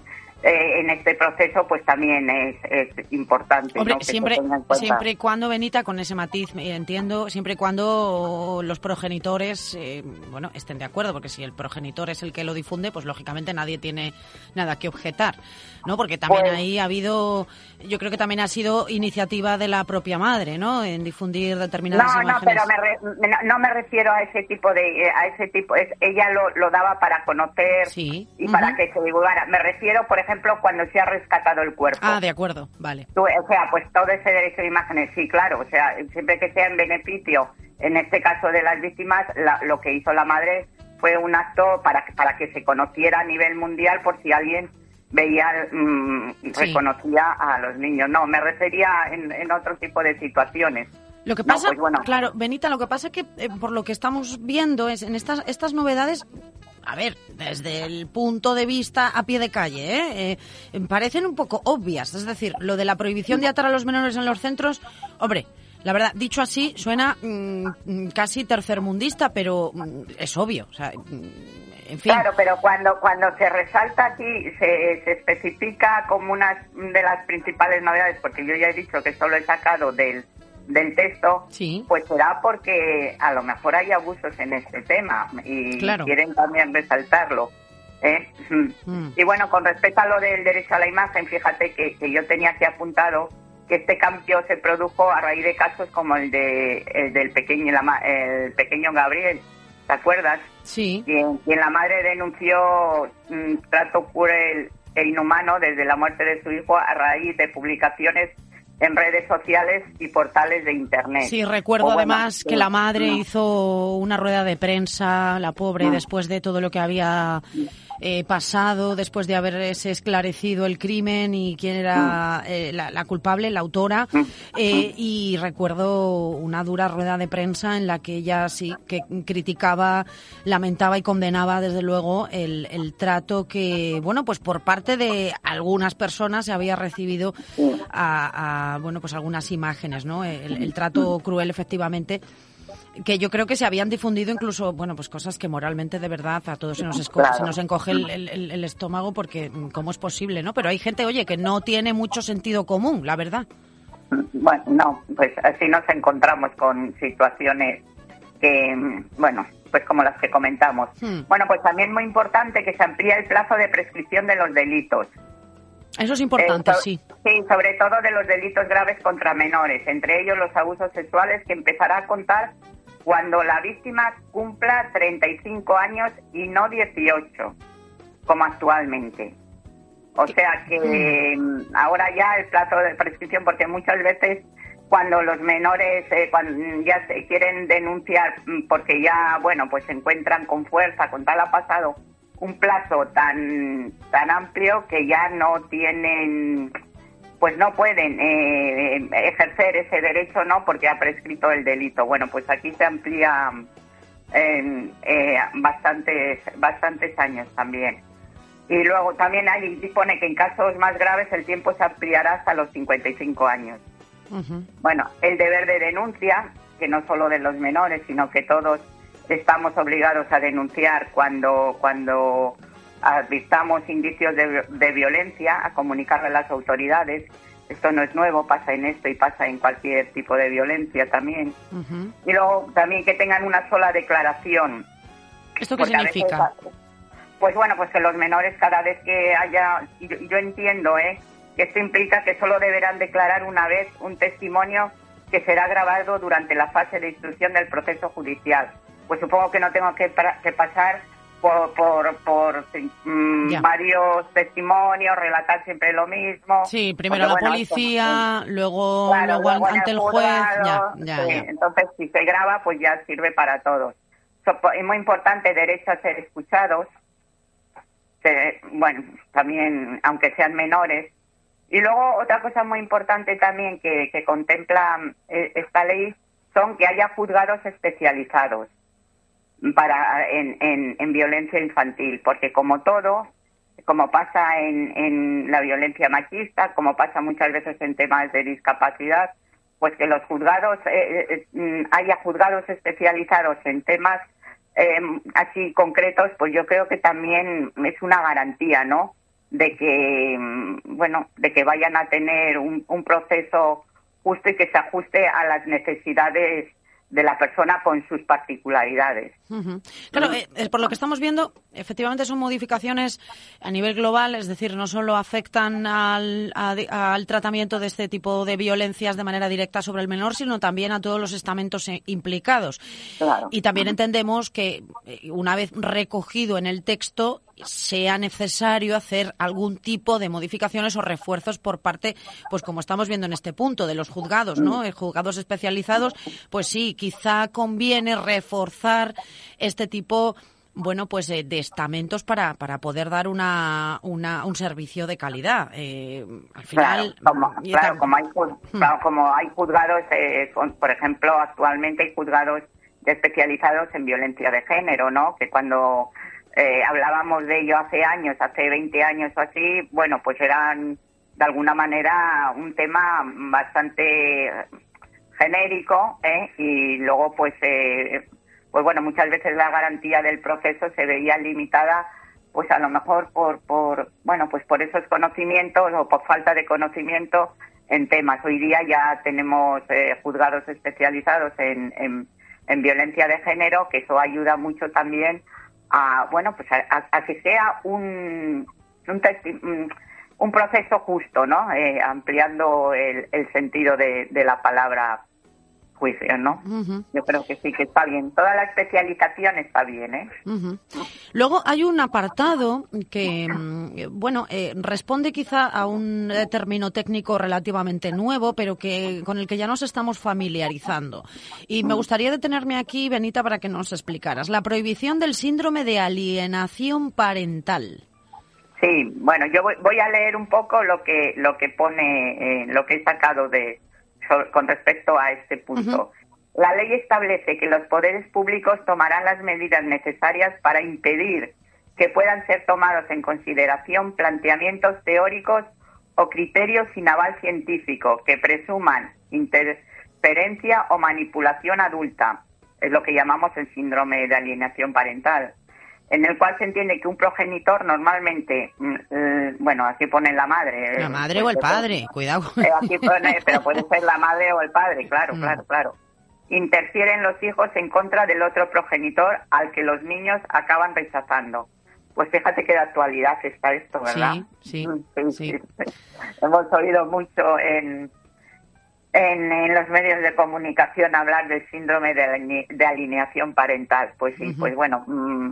eh, en este proceso, pues también es, es importante. Hombre, ¿no? que se siempre, siempre y cuando, Benita, con ese matiz, eh, entiendo, siempre y cuando los progenitores, eh, bueno, estén de acuerdo, porque si el progenitor es el que lo difunde, pues lógicamente nadie tiene nada que objetar, ¿no? Porque también Pues- ahí ha habido, yo creo que también ha sido iniciativa de la propia madre, ¿no? En difundir determinadas No, no, pero me re- no, no me refiero a ese tipo de, a ese tipo, es, ella lo, lo daba para conocer y para que se divulgara. Me refiero, por ejemplo, cuando se ha rescatado el cuerpo. Ah, de acuerdo, vale. Tú, o sea, pues todo ese derecho de imágenes, sí, claro, o sea, siempre que sea en beneficio, en este caso de las víctimas, la- lo que hizo la madre fue un acto para, para que se conociera a nivel mundial por si alguien veía, mm, Sí. reconocía a los niños. No, me refería en, en otro tipo de situaciones. Lo que No, pasa, pues bueno. claro, Benita, lo que pasa es que eh, por lo que estamos viendo es en estas estas novedades, a ver, desde el punto de vista a pie de calle, ¿eh? Eh, parecen un poco obvias. Es decir, lo de la prohibición de atar a los menores en los centros, hombre, la verdad, dicho así, suena mm, mm, casi tercermundista, pero mm, es obvio. O sea, mm, en fin. Claro, pero cuando cuando se resalta aquí, se, se especifica como una de las principales novedades, porque yo ya he dicho que esto lo he sacado del, del texto, pues será porque a lo mejor hay abusos en este tema y Claro. quieren también resaltarlo. ¿eh? Mm. Y bueno, con respecto a lo del derecho a la imagen, fíjate que, que yo tenía aquí apuntado que este cambio se produjo a raíz de casos como el de el del pequeño el pequeño Gabriel, ¿te acuerdas? Sí. Quien, quien la madre denunció mm, trato cruel e inhumano desde la muerte de su hijo a raíz de publicaciones en redes sociales y portales de internet. Sí, recuerdo O bueno, además que la madre no. hizo una rueda de prensa, la pobre, después de todo lo que había eh, pasado después de haberse esclarecido el crimen y quién era eh, la, la culpable, la autora. Eh, y recuerdo una dura rueda de prensa en la que ella sí que criticaba, lamentaba y condenaba desde luego el, el trato que, bueno, pues por parte de algunas personas se había recibido a, a, bueno, pues algunas imágenes, ¿no? El, el trato cruel efectivamente que yo creo que se habían difundido incluso, bueno, pues cosas que moralmente de verdad a todos se nos, esco- Claro. se nos encoge el, el- el estómago porque mm, cómo es posible, ¿no? Pero hay gente, oye, que no tiene mucho sentido común, la verdad. Bueno, no, pues así nos encontramos con situaciones que, mm, bueno, pues como las que comentamos. Hmm. Bueno, pues también muy importante que se amplíe el plazo de prescripción de los delitos. Eso es importante, Eh, so- sí. Sí, sobre todo de los delitos graves contra menores, entre ellos los abusos sexuales, que empezará a contar cuando la víctima cumpla 35 años y no 18, como actualmente. O sea que mm, ahora ya el plazo de prescripción, porque muchas veces cuando los menores eh, cuando ya se quieren denunciar mm, porque ya, bueno, pues se encuentran con fuerza, con tal ha pasado un plazo tan, tan amplio que ya no tienen, pues no pueden eh, ejercer ese derecho, ¿no? Porque ha prescrito el delito. Bueno, pues aquí se amplía en eh, bastantes, bastantes años también. Y luego también hay, dispone que en casos más graves el tiempo se ampliará hasta los 55 años. Bueno, el deber de denuncia, que no solo de los menores, sino que todos estamos obligados a denunciar cuando, cuando advirtamos indicios de, de violencia, a comunicarle a las autoridades. Esto no es nuevo, pasa en esto y pasa en cualquier tipo de violencia también. Y luego también que tengan una sola declaración. ¿Esto qué Porque a veces, significa? pues bueno, pues que los menores cada vez que haya, yo, yo entiendo, ¿eh? que esto implica que solo deberán declarar una vez un testimonio que será grabado durante la fase de instrucción del proceso judicial. Pues supongo que no tengo que, que pasar por, por, por mm, varios testimonios, relatar siempre lo mismo. Sí, primero Porque, la bueno, esto- policía, luego, Claro, luego luego en ante el juez. Ya, juzgado, ya, sí. ya. Entonces, si se graba, pues ya sirve para todos. So- Es muy importante derecho a ser escuchados. Se- bueno, también, aunque sean menores. Y luego, otra cosa muy importante también que, que contempla eh, esta ley son que haya juzgados especializados para en, en, en violencia infantil, porque como todo, como pasa en, en la violencia machista, como pasa muchas veces en temas de discapacidad, pues que los juzgados, eh, eh, mm, haya juzgados especializados en temas eh, así concretos, pues yo creo que también es una garantía, ¿no? De que, mm, bueno, de que vayan a tener un, un proceso justo y que se ajuste a las necesidades de la persona con sus particularidades. Claro, eh, eh, por lo que estamos viendo, efectivamente son modificaciones a nivel global, es decir, no solo afectan al, a- al tratamiento de este tipo de violencias de manera directa sobre el menor, sino también a todos los estamentos eh, implicados. Y también entendemos que una vez recogido en el texto sea necesario hacer algún tipo de modificaciones o refuerzos por parte, pues como estamos viendo en este punto, de los juzgados, ¿no? Eh, Juzgados especializados, pues sí, quizá conviene reforzar este tipo bueno, pues eh, de estamentos para, para poder dar una, una, un servicio de calidad. Eh, al final, Claro, como, claro, hay, Hmm. claro, como hay juzgados, eh, con- por ejemplo, actualmente hay juzgados especializados en violencia de género, ¿no? Que cuando eh, hablábamos de ello hace años, hace 20 años o así, bueno, pues eran de alguna manera un tema bastante genérico, ¿eh? Y luego, pues, eh, pues bueno, muchas veces la garantía del proceso se veía limitada pues a lo mejor por, por bueno pues por esos conocimientos o por falta de conocimiento en temas hoy día ya tenemos eh, juzgados especializados en, en, en violencia de género que eso ayuda mucho también a bueno pues a, a- que sea un un, un- proceso justo no Eh, ampliando el, el sentido de la palabra juicio, ¿no? Yo creo que sí, que está bien. Toda la especialización está bien, ¿eh? Luego hay un apartado que, mm, bueno, eh, responde quizá a un término técnico relativamente nuevo, pero que con el que ya nos estamos familiarizando. Y me gustaría detenerme aquí, Benita, para que nos explicaras. La prohibición del síndrome de alienación parental. Sí, bueno, yo voy, a leer un poco lo que lo que pone, eh, lo que he sacado de con respecto a este punto. La ley establece que los poderes públicos tomarán las medidas necesarias para impedir que puedan ser tomados en consideración planteamientos teóricos o criterios sin aval científico que presuman interferencia o manipulación adulta. Es lo que llamamos el síndrome de alienación parental en el cual se entiende que un progenitor normalmente, mm, eh, bueno, así pone la madre. La madre o el padre, cuidado. Eh, así pone, pero puede ser la madre o el padre, claro, mm. claro, claro. Interfieren los hijos en contra del otro progenitor al que los niños acaban rechazando. Pues fíjate que de actualidad está esto, ¿verdad? Sí, sí, sí. Hemos oído mucho en, en, los medios de comunicación hablar del síndrome de, alineación parental. Pues sí, pues bueno, mm,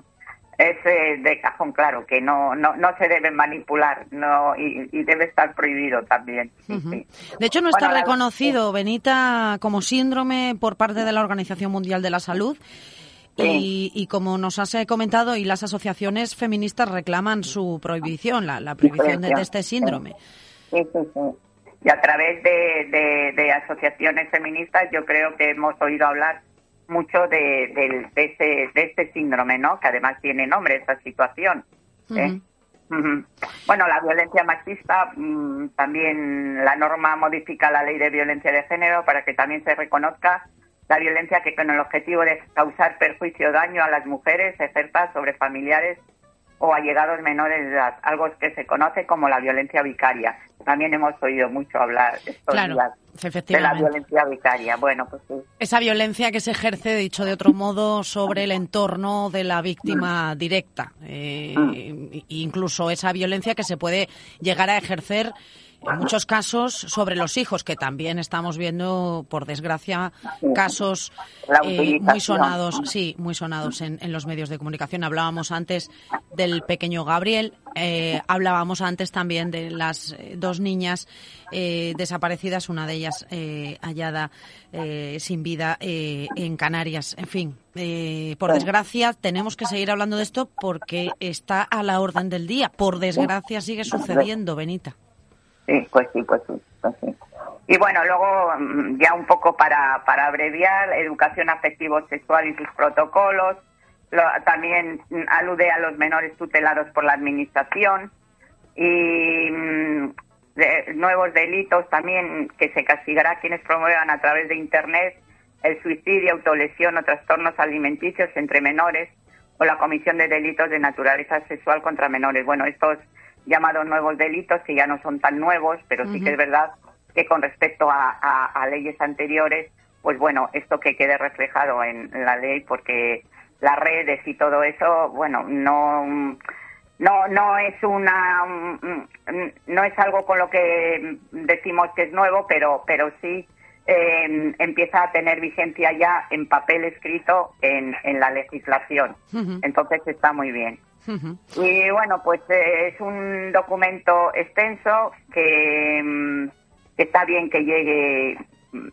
es de cajón claro que no, no, no se debe manipular no y, debe estar prohibido también. De hecho, no está reconocido, Benita, como síndrome por parte de la Organización Mundial de la Salud. Y, como nos has eh, comentado, y las asociaciones feministas reclaman su prohibición, la, la prohibición de, este síndrome. Sí, sí, sí. Y a través de, de asociaciones feministas yo creo que hemos oído hablar mucho de, de, este, de este síndrome, ¿no? Que además tiene nombre esta situación. ¿eh? Bueno, la violencia machista, mm, también la norma modifica la ley de violencia de género para que también se reconozca la violencia que con el objetivo de causar perjuicio o daño a las mujeres se ejerza sobre familiares o allegados menores de edad, algo que se conoce como la violencia vicaria. También hemos oído mucho hablar estos días de la violencia vicaria. Bueno, pues sí. Esa violencia que se ejerce, dicho de otro modo, sobre el entorno de la víctima mm. directa. Eh, mm. Incluso esa violencia que se puede llegar a ejercer en muchos casos sobre los hijos, que también estamos viendo, por desgracia, casos eh, muy sonados, sí, muy sonados en, los medios de comunicación. Hablábamos antes del pequeño Gabriel, eh, hablábamos antes también de las eh, dos niñas desaparecidas, una de ellas hallada sin vida en Canarias. En fin, por desgracia, tenemos que seguir hablando de esto porque está a la orden del día. Por desgracia, sigue sucediendo, Benita. Sí, pues sí, pues sí, pues sí. Y bueno, luego mm, ya un poco para, para abreviar, educación afectivo-sexual y sus protocolos. también alude a los menores tutelados por la administración y mm, nuevos delitos también que se castigará quienes promuevan a través de Internet el suicidio, autolesión o trastornos alimenticios entre menores o la comisión de delitos de naturaleza sexual contra menores. Bueno, estos llamados nuevos delitos, que ya no son tan nuevos, pero sí que es verdad que con respecto a, leyes anteriores, pues bueno, esto que quede reflejado en la ley, porque las redes y todo eso, bueno, no no no es una no es algo con lo que decimos que es nuevo, pero pero sí eh, empieza a tener vigencia ya en papel escrito en, en la legislación. Entonces está muy bien. Y bueno, pues eh, es un documento extenso que, mm, está bien que llegue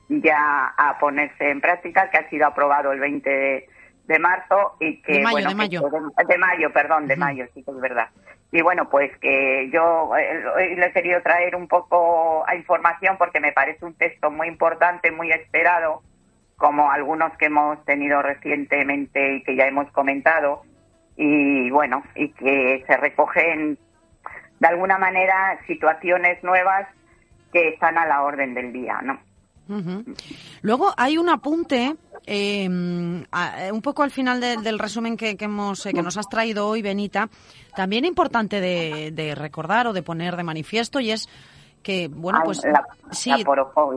ya a ponerse en práctica, que ha sido aprobado el 20 de, marzo y que... De mayo, bueno, de mayo. de, mayo, perdón, de mayo, sí que es verdad. Y bueno, pues que yo eh, le he querido traer un poco a información porque me parece un texto muy importante, muy esperado, como algunos que hemos tenido recientemente y que ya hemos comentado, y bueno, y que se recogen de alguna manera situaciones nuevas que están a la orden del día, ¿no? Luego hay un apunte, em, un poco al final del resumen que, hemos, eh, que nos has traído hoy, Benita, también importante de, recordar o de poner de manifiesto y es que bueno pues sí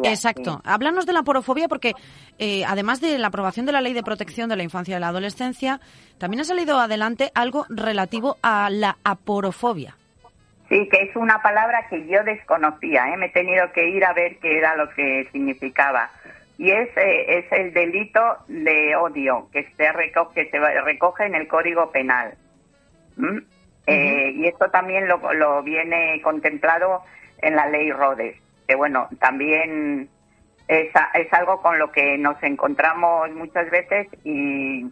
exacto háblanos de la porofobia porque eh, además de la aprobación de la ley de protección de la infancia y la adolescencia también ha salido adelante algo relativo a la aporofobia sí que es una palabra que yo desconocía ¿eh? me he tenido que ir a ver qué era lo que significaba y es, eh, es el delito de odio que se, reco- que se recoge en el Código Penal. ¿Mm? Eh, y esto también lo, lo viene contemplado en la ley Rodes, que bueno, también es, algo con lo que nos encontramos muchas veces y,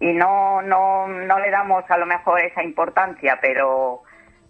no, no, no le damos a lo mejor esa importancia, pero,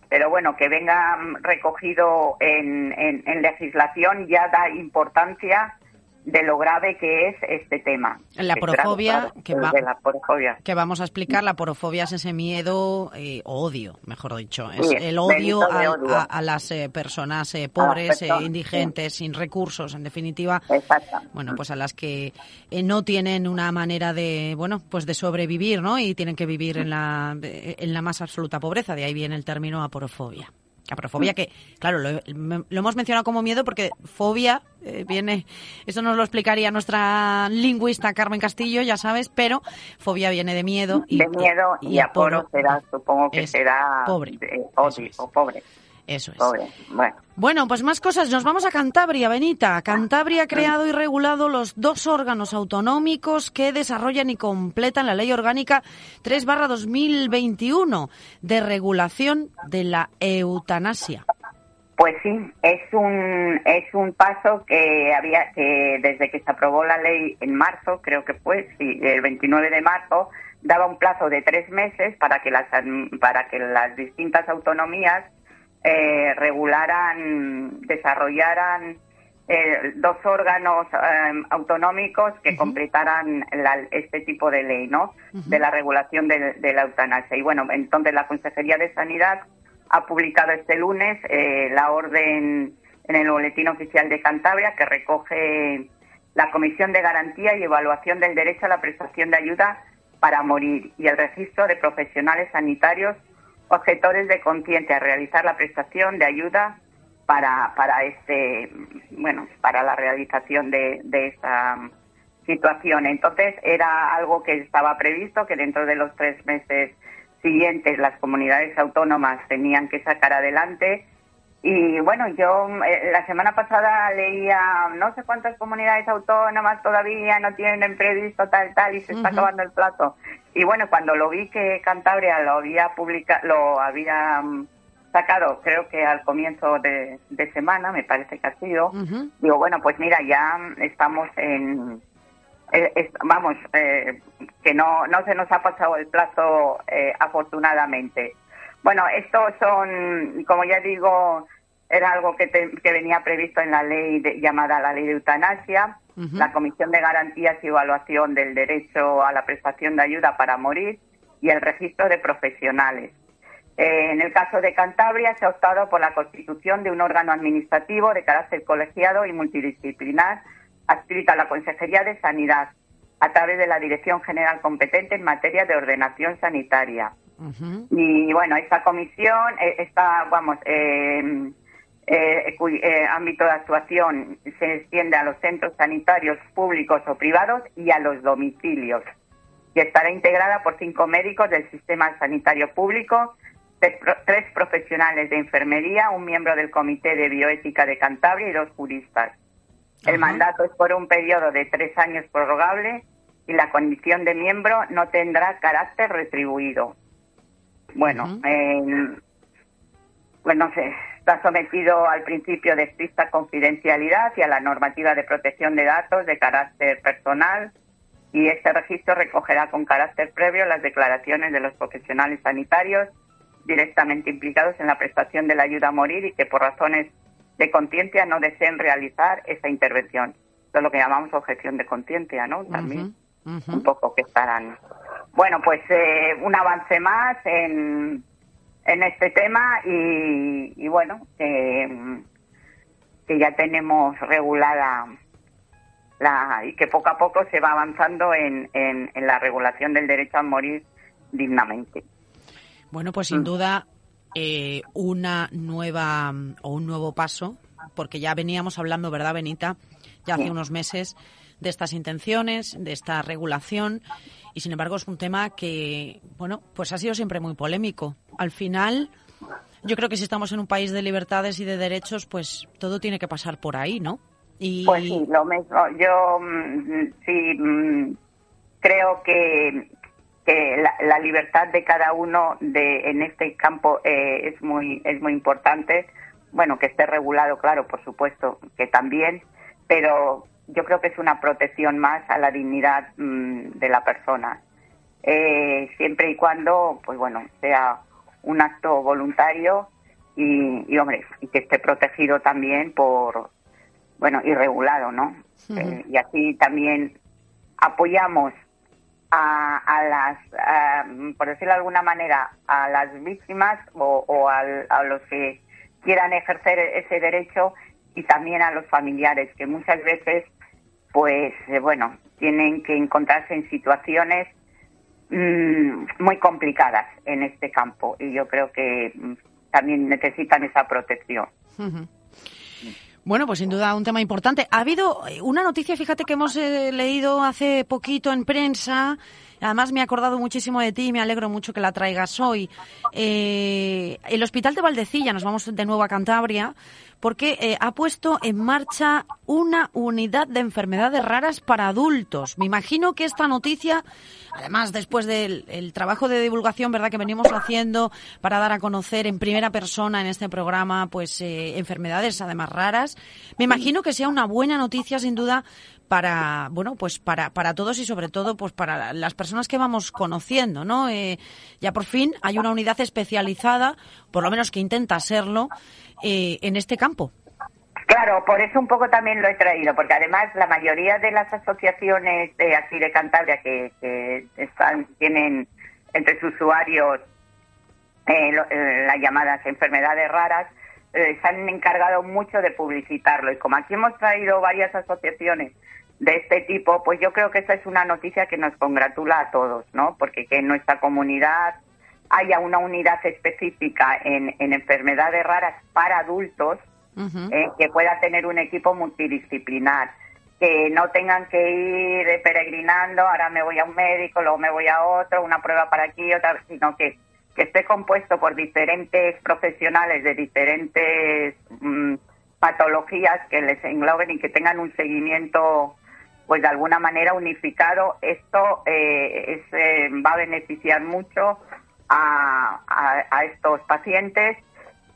pero bueno, que venga recogido en, en legislación ya da importancia de lo grave que es este tema. La porofobia, que va- de la porofobia. que vamos a explicar, la porofobia es ese miedo eh, o odio, mejor dicho. Es Sí, el odio, a, odio. a- a las eh, personas eh, pobres, eh, personas, indigentes, sin recursos, en definitiva. Exacto. Bueno, pues a las que eh, no tienen una manera de, bueno, pues de sobrevivir, ¿no? Y tienen que vivir en la, eh, en la más absoluta pobreza. De ahí viene el término aporofobia. Aporofobia que, claro, lo, lo hemos mencionado como miedo porque fobia eh, viene, eso nos lo explicaría nuestra lingüista Carmen Castillo, ya sabes, pero fobia viene de miedo. Y, de miedo y, aporo será, supongo que será pobre. odio o pobre. Eso es. Pobre. Bueno, Bueno, pues más cosas. Nos vamos a Cantabria, Benita. Cantabria ha creado y regulado los dos órganos autonómicos que desarrollan y completan la Ley Orgánica 3 2021 de regulación de la eutanasia. Pues sí, es un es un paso que había que desde que se aprobó la ley en marzo, creo que fue, sí, el 29 de marzo, daba un plazo de tres meses para que las para que las distintas autonomías eh, regularan, desarrollaran eh, dos órganos eh, autonómicos que completaran la- este tipo de ley, ¿no? De la regulación de, de la eutanasia. Y bueno, entonces la Consejería de Sanidad ha publicado este lunes eh, la orden en el Boletín Oficial de Cantabria que recoge la Comisión de Garantía y Evaluación del Derecho a la Prestación de Ayuda para Morir y el registro de profesionales sanitarios objetores de conciencia a realizar la prestación de ayuda para, para este bueno para la realización de, de esta situación. Entonces era algo que estaba previsto que dentro de los tres meses siguientes las comunidades autónomas tenían que sacar adelante. Y bueno, yo eh, la semana pasada leía no sé cuántas comunidades autónomas todavía no tienen previsto tal, tal, y se está Ujú. acabando el plazo. Y bueno, cuando lo vi que Cantabria lo había publicado, lo había mm, sacado, creo que al comienzo de, de semana, me parece que ha sido, digo, bueno, pues mira, ya estamos en, eh, es- vamos, eh, que no, no se nos ha pasado el plazo eh, afortunadamente. Bueno, estos son, como ya digo, era algo que, te- que venía previsto en la ley de- llamada la ley de eutanasia, la Comisión de Garantías y Evaluación del Derecho a la Prestación de Ayuda para Morir y el registro de profesionales. Eh, en el caso de Cantabria se ha optado por la constitución de un órgano administrativo de carácter colegiado y multidisciplinar adscrito a la Consejería de Sanidad a través de la Dirección General competente en materia de ordenación sanitaria. Y bueno, esta comisión eh, está, vamos, eh, eh, cuyo eh, ámbito de actuación se extiende a los centros sanitarios públicos o privados y a los domicilios. Y estará integrada por cinco médicos del sistema sanitario público, tres, pro- tres profesionales de enfermería, un miembro del Comité de Bioética de Cantabria y dos juristas. El mandato es por un periodo de tres años prorrogable y la condición de miembro no tendrá carácter retribuido. Bueno, eh, pues no sé, está sometido al principio de estricta confidencialidad y a la normativa de protección de datos de carácter personal y este registro recogerá con carácter previo las declaraciones de los profesionales sanitarios directamente implicados en la prestación de la ayuda a morir y que por razones de conciencia no deseen realizar esa intervención. Esto es lo que llamamos objeción de conciencia, ¿no? También un poco que estarán. Bueno, pues eh, un avance más en, en este tema y, y bueno, que, que ya tenemos regulada la y que poco a poco se va avanzando en, en, en la regulación del derecho a morir dignamente. Bueno, pues sin duda eh, una nueva mm, o un nuevo paso, porque ya veníamos hablando, ¿verdad, Benita? Ya hace Sí. unos meses de estas intenciones, de esta regulación, y sin embargo es un tema que, bueno, pues ha sido siempre muy polémico. Al final, yo creo que si estamos en un país de libertades y de derechos, pues todo tiene que pasar por ahí, ¿no? Y... Pues sí, lo mismo. Yo mm, sí mm, creo que, la libertad de cada uno de en este campo eh, es muy es muy importante. Bueno, que esté regulado, claro, por supuesto, que también, pero yo creo que es una protección más a la dignidad mm, de la persona. Eh, siempre y cuando, pues bueno, sea un acto voluntario y, y, hombre, y que esté protegido también por, bueno, y regulado, ¿no? Eh, y así también apoyamos a, a las, a, por decirlo de alguna manera, a las víctimas o, o al- a los que quieran ejercer ese derecho y también a los familiares que muchas veces, pues, eh, bueno, tienen que encontrarse en situaciones mm, muy complicadas en este campo y yo creo que mm, también necesitan esa protección. Bueno, pues sin duda un tema importante. Ha habido eh, una noticia, fíjate que hemos eh, leído hace poquito en prensa. Además me he acordado muchísimo de ti y me alegro mucho que la traigas hoy. Eh, el Hospital de Valdecilla, nos vamos de nuevo a Cantabria, porque eh, ha puesto en marcha una unidad de enfermedades raras para adultos. Me imagino que esta noticia, además después del el trabajo de divulgación, verdad, que venimos haciendo para dar a conocer en primera persona en este programa, pues eh, enfermedades además raras, me imagino que sea una buena noticia sin duda para bueno pues para para todos y sobre todo pues para las personas que vamos conociendo no Eh, ya por fin hay una unidad especializada por lo menos que intenta serlo eh, en este campo. Claro, por eso un poco también lo he traído, porque además la mayoría de las asociaciones de aquí de Cantabria que, que están tienen entre sus usuarios eh, lo- eh, las llamadas enfermedades raras eh, se han encargado mucho de publicitarlo y como aquí hemos traído varias asociaciones de este tipo, pues yo creo que esta es una noticia que nos congratula a todos, ¿no? Porque que en nuestra comunidad haya una unidad específica en, en enfermedades raras para adultos, eh, que pueda tener un equipo multidisciplinar, que no tengan que ir peregrinando, ahora me voy a un médico, luego me voy a otro, una prueba para aquí, otra, sino que, que esté compuesto por diferentes profesionales de diferentes mm, patologías que les engloben y que tengan un seguimiento pues de alguna manera unificado, esto eh, es, eh, va a beneficiar mucho a, estos pacientes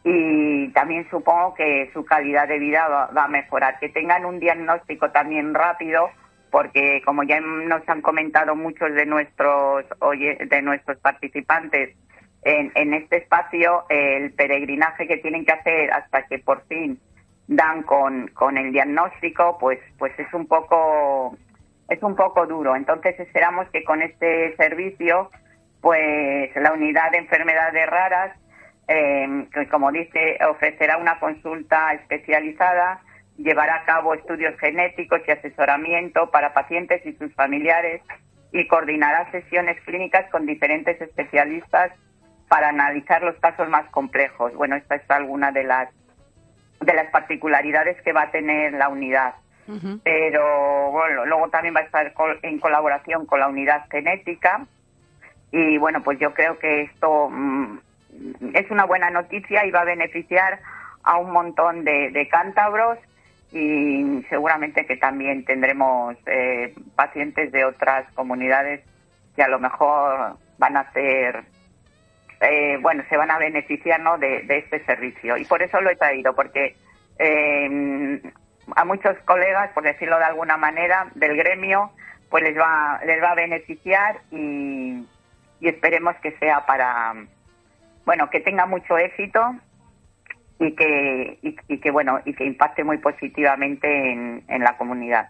y también supongo que su calidad de vida va, va a mejorar. Que tengan un diagnóstico también rápido, porque como ya nos han comentado muchos de nuestros de nuestros participantes en, en este espacio, el peregrinaje que tienen que hacer hasta que por fin dan con, con el diagnóstico, pues pues es un poco es un poco duro. Entonces esperamos que con este servicio, pues la unidad de enfermedades raras, eh, que como dice, ofrecerá una consulta especializada, llevará a cabo estudios genéticos y asesoramiento para pacientes y sus familiares y coordinará sesiones clínicas con diferentes especialistas para analizar los casos más complejos. Bueno, esta es alguna de las de las particularidades que va a tener la unidad. Pero bueno, luego también va a estar en colaboración con la unidad genética. Y bueno, pues yo creo que esto mm, es una buena noticia y va a beneficiar a un montón de, de cántabros. Y seguramente que también tendremos eh, pacientes de otras comunidades que a lo mejor van a hacer eh, bueno, se van a beneficiar ¿no? de, este servicio. Y por eso lo he traído, porque eh, a muchos colegas, por decirlo de alguna manera, del gremio, pues les va, les va a beneficiar y, y esperemos que sea para, bueno, que tenga mucho éxito y que, y, que bueno, y que impacte muy positivamente en, en la comunidad.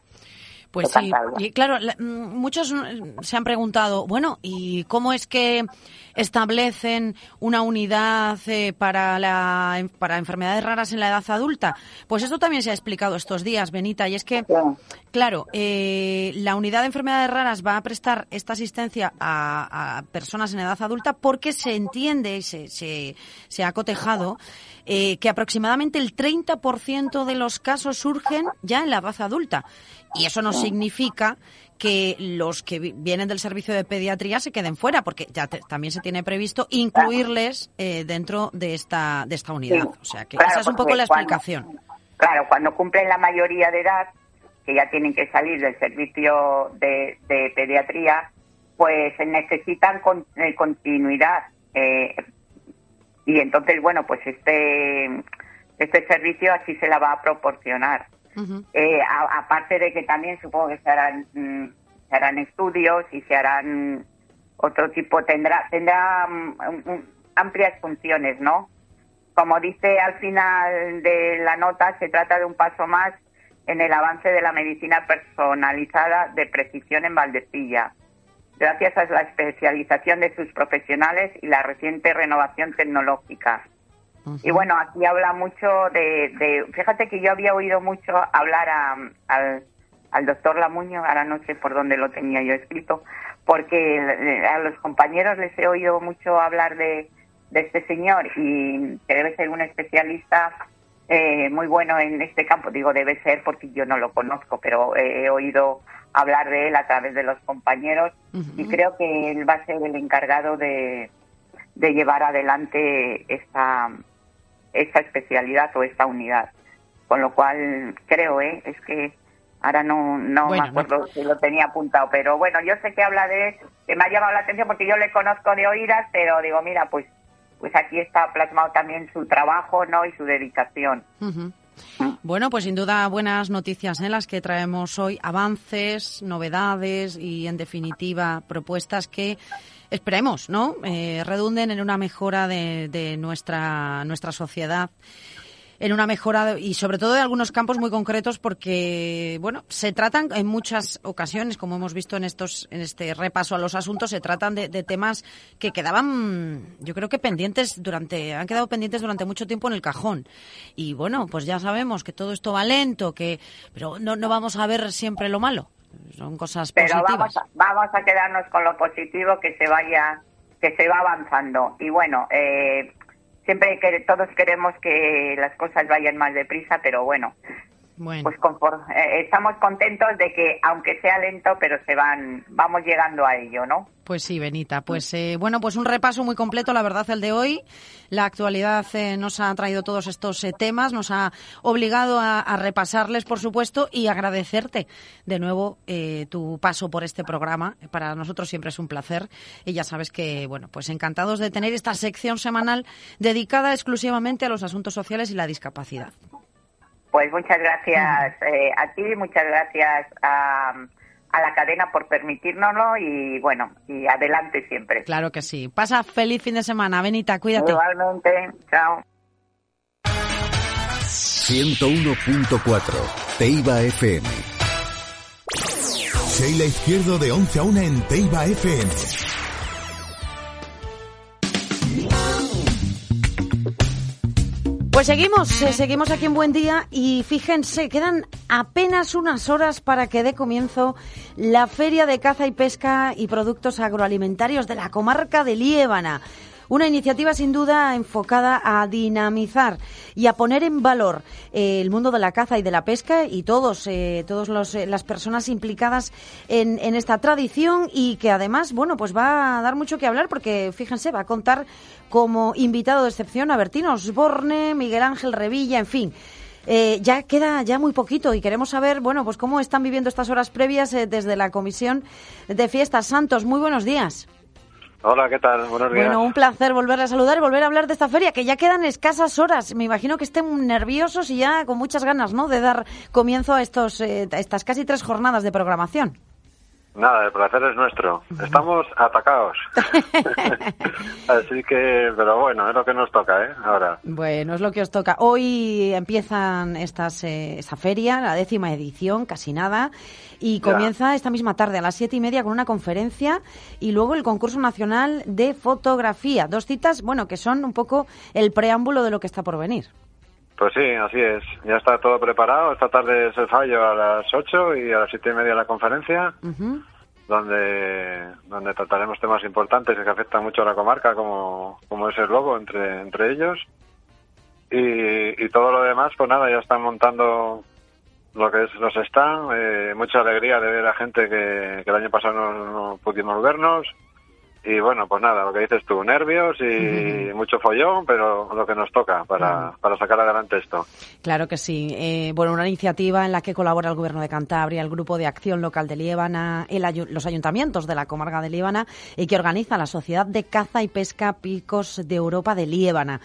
Pues sí, y claro, la- mm, muchos mm, se han preguntado, bueno, ¿y cómo es que establecen una unidad eh, para, la, para enfermedades raras en la edad adulta? Pues esto también se ha explicado estos días, Benita, y es que, claro, eh, la unidad de enfermedades raras va a prestar esta asistencia a, a personas en edad adulta porque se entiende, y se, se, se ha cotejado, eh, que aproximadamente el 30% de los casos surgen ya en la edad adulta. Y eso no significa que los que vi- vienen del servicio de pediatría se queden fuera, porque ya te- también se tiene previsto incluirles eh, dentro de esta, de esta unidad. Sí, O sea que claro, esa es un poco la cuando- explicación. claro, cuando cumplen la mayoría de edad, que ya tienen que salir del servicio de, de pediatría, pues necesitan con- eh, continuidad. eh, y entonces, bueno, pues este, este servicio así se la va a proporcionar. Eh, a- aparte de que también supongo que se harán, mm, se harán estudios y se harán otro tipo, tendrá, tendrá mm, amplias funciones, ¿no? Como dice al final de la nota, se trata de un paso más en el avance de la medicina personalizada de precisión en Valdecilla, gracias a la especialización de sus profesionales y la reciente renovación tecnológica. Y bueno, aquí habla mucho de, de- Fíjate que yo había oído mucho hablar a- al, al doctor Lamuño, ahora no sé por dónde lo tenía yo escrito, porque eh, a los compañeros les he oído mucho hablar de, de este señor y que debe ser un especialista eh, muy bueno en este campo. Digo, debe ser porque yo no lo conozco, pero he oído hablar de él a través de los compañeros y creo que él va a ser el encargado de, de llevar adelante esta, esta especialidad o esta unidad. Con lo cual, creo, ¿eh? es que ahora no, no Bueno, me acuerdo si lo tenía apuntado, pero bueno, yo sé que habla de, que me ha llamado la atención porque yo le conozco de oídas, pero digo, mira, pues, pues aquí está plasmado también su trabajo, ¿no? Y su dedicación. Ujú. Bueno, pues sin duda buenas noticias en las que traemos hoy, avances, novedades y en definitiva propuestas que esperemos, ¿no? Eh, redunden en una mejora de, de nuestra nuestra sociedad en una mejora y sobre todo de algunos campos muy concretos porque bueno se tratan en muchas ocasiones como hemos visto en estos en este repaso a los asuntos se tratan de, de temas que quedaban yo creo que pendientes durante han quedado pendientes durante mucho tiempo en el cajón. Y bueno pues ya sabemos que todo esto va lento que pero no no vamos a ver siempre lo malo. Son cosas pero positivas. vamos a, vamos a quedarnos con lo positivo que se vaya que se va avanzando. Y bueno eh, siempre que todos queremos que las cosas vayan más deprisa pero bueno Bueno. pues eh, estamos contentos de que aunque sea lento pero se van vamos llegando a ello no Pues sí, Benita. Pues eh, bueno, pues un repaso muy completo, la verdad, el de hoy. La actualidad eh, nos ha traído todos estos eh, temas, nos ha obligado a, a repasarles, por supuesto, y agradecerte de nuevo eh, tu paso por este programa. Para nosotros siempre es un placer. Y ya sabes que, bueno, pues encantados de tener esta sección semanal dedicada exclusivamente a los asuntos sociales y la discapacidad. Pues muchas gracias eh, a ti muchas gracias a, a la cadena por permitírnoslo y bueno y adelante siempre Claro que sí. Pasa feliz fin de semana, Benita, cuídate. igualmente chao 101.4 Teiba FM. Sheila Izquierdo de 11 a 1 en Teiba FM. Pues seguimos, eh, seguimos aquí en Buen Día y fíjense, quedan apenas unas horas para que dé comienzo la Feria de Caza y Pesca y Productos Agroalimentarios de la comarca de Liébana. Una iniciativa sin duda enfocada a dinamizar y a poner en valor eh, el mundo de la caza y de la pesca y todos, eh, todos los, eh, las personas implicadas en, en esta tradición y que además, bueno, pues va a dar mucho que hablar porque fíjense, va a contar como invitado de excepción a Bertín Osborne, Miguel Ángel Revilla, en fin. Eh, ya queda ya muy poquito y queremos saber, bueno, pues cómo están viviendo estas horas previas eh, desde la Comisión de Fiestas Santos. Muy buenos días. Hola, ¿qué tal? Buenos días. Bueno, un placer volverle a saludar y volver a hablar de esta feria, que ya quedan escasas horas. Me imagino que estén nerviosos y ya con muchas ganas, ¿no?, de dar comienzo a, estos, eh, a estas casi tres jornadas de programación. Nada, el placer es nuestro. Estamos atacados. Así que, pero bueno, es lo que nos toca, ¿eh? Ahora. Bueno, es lo que os toca. Hoy empiezan estas, eh, esta feria, la décima edición, casi nada, y Ya. comienza esta misma tarde a las siete y media con una conferencia y luego el concurso nacional de fotografía. Dos citas, bueno, que son un poco el preámbulo de lo que está por venir. Pues sí, así es. Ya está todo preparado. Esta tarde es el fallo a las 8 y a las siete y media la conferencia, donde donde trataremos temas importantes que afectan mucho a la comarca, como, como es el lobo entre, entre ellos. Y, y todo lo demás, pues nada, ya están montando lo que es los stands. Eh, mucha alegría de ver a gente que, que el año pasado no, no pudimos vernos. Y bueno, pues nada, lo que dices tú, nervios y mucho follón, pero lo que nos toca para, para sacar adelante esto. Claro que sí. Eh, bueno, una iniciativa en la que colabora el Gobierno de Cantabria, el Grupo de Acción Local de Líbana, el ayu- los ayuntamientos de la comarca de Líbana y que organiza la Sociedad de Caza y Pesca Picos de Europa de Líbana.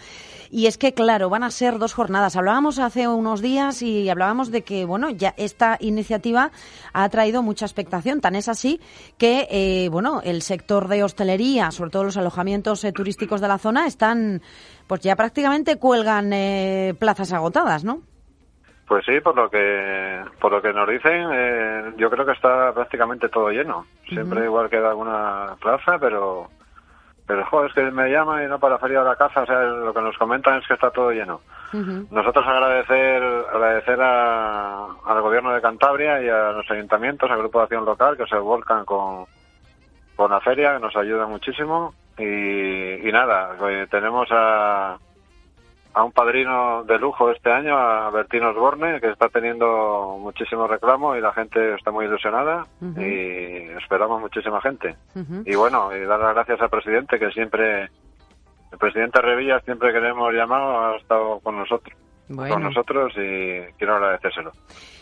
Y es que, claro, van a ser dos jornadas. Hablábamos hace unos días y hablábamos de que, bueno, ya esta iniciativa ha traído mucha expectación. Tan es así que, eh, bueno, el sector de hostelería, sobre todo los alojamientos eh, turísticos de la zona, están, pues ya prácticamente cuelgan eh, plazas agotadas, ¿no? Pues sí, por lo que por lo que nos dicen, eh, yo creo que está prácticamente todo lleno. Siempre igual queda alguna plaza, pero pero joder, es que me llaman y no para feria de la caza, o sea, lo que nos comentan es que está todo lleno. Nosotros agradecer agradecer a- al gobierno de Cantabria y a los ayuntamientos, al grupo de acción local que se volcan con, con la feria, que nos ayuda muchísimo. Y, y nada, eh, tenemos a, a un padrino de lujo este año, a Bertino Osborne, que está teniendo muchísimo reclamo y la gente está muy ilusionada y esperamos muchísima gente. Y bueno, y dar las gracias al presidente que siempre, el presidente Revilla siempre que le hemos llamado ha estado con nosotros, Bueno. con nosotros y quiero agradecérselo.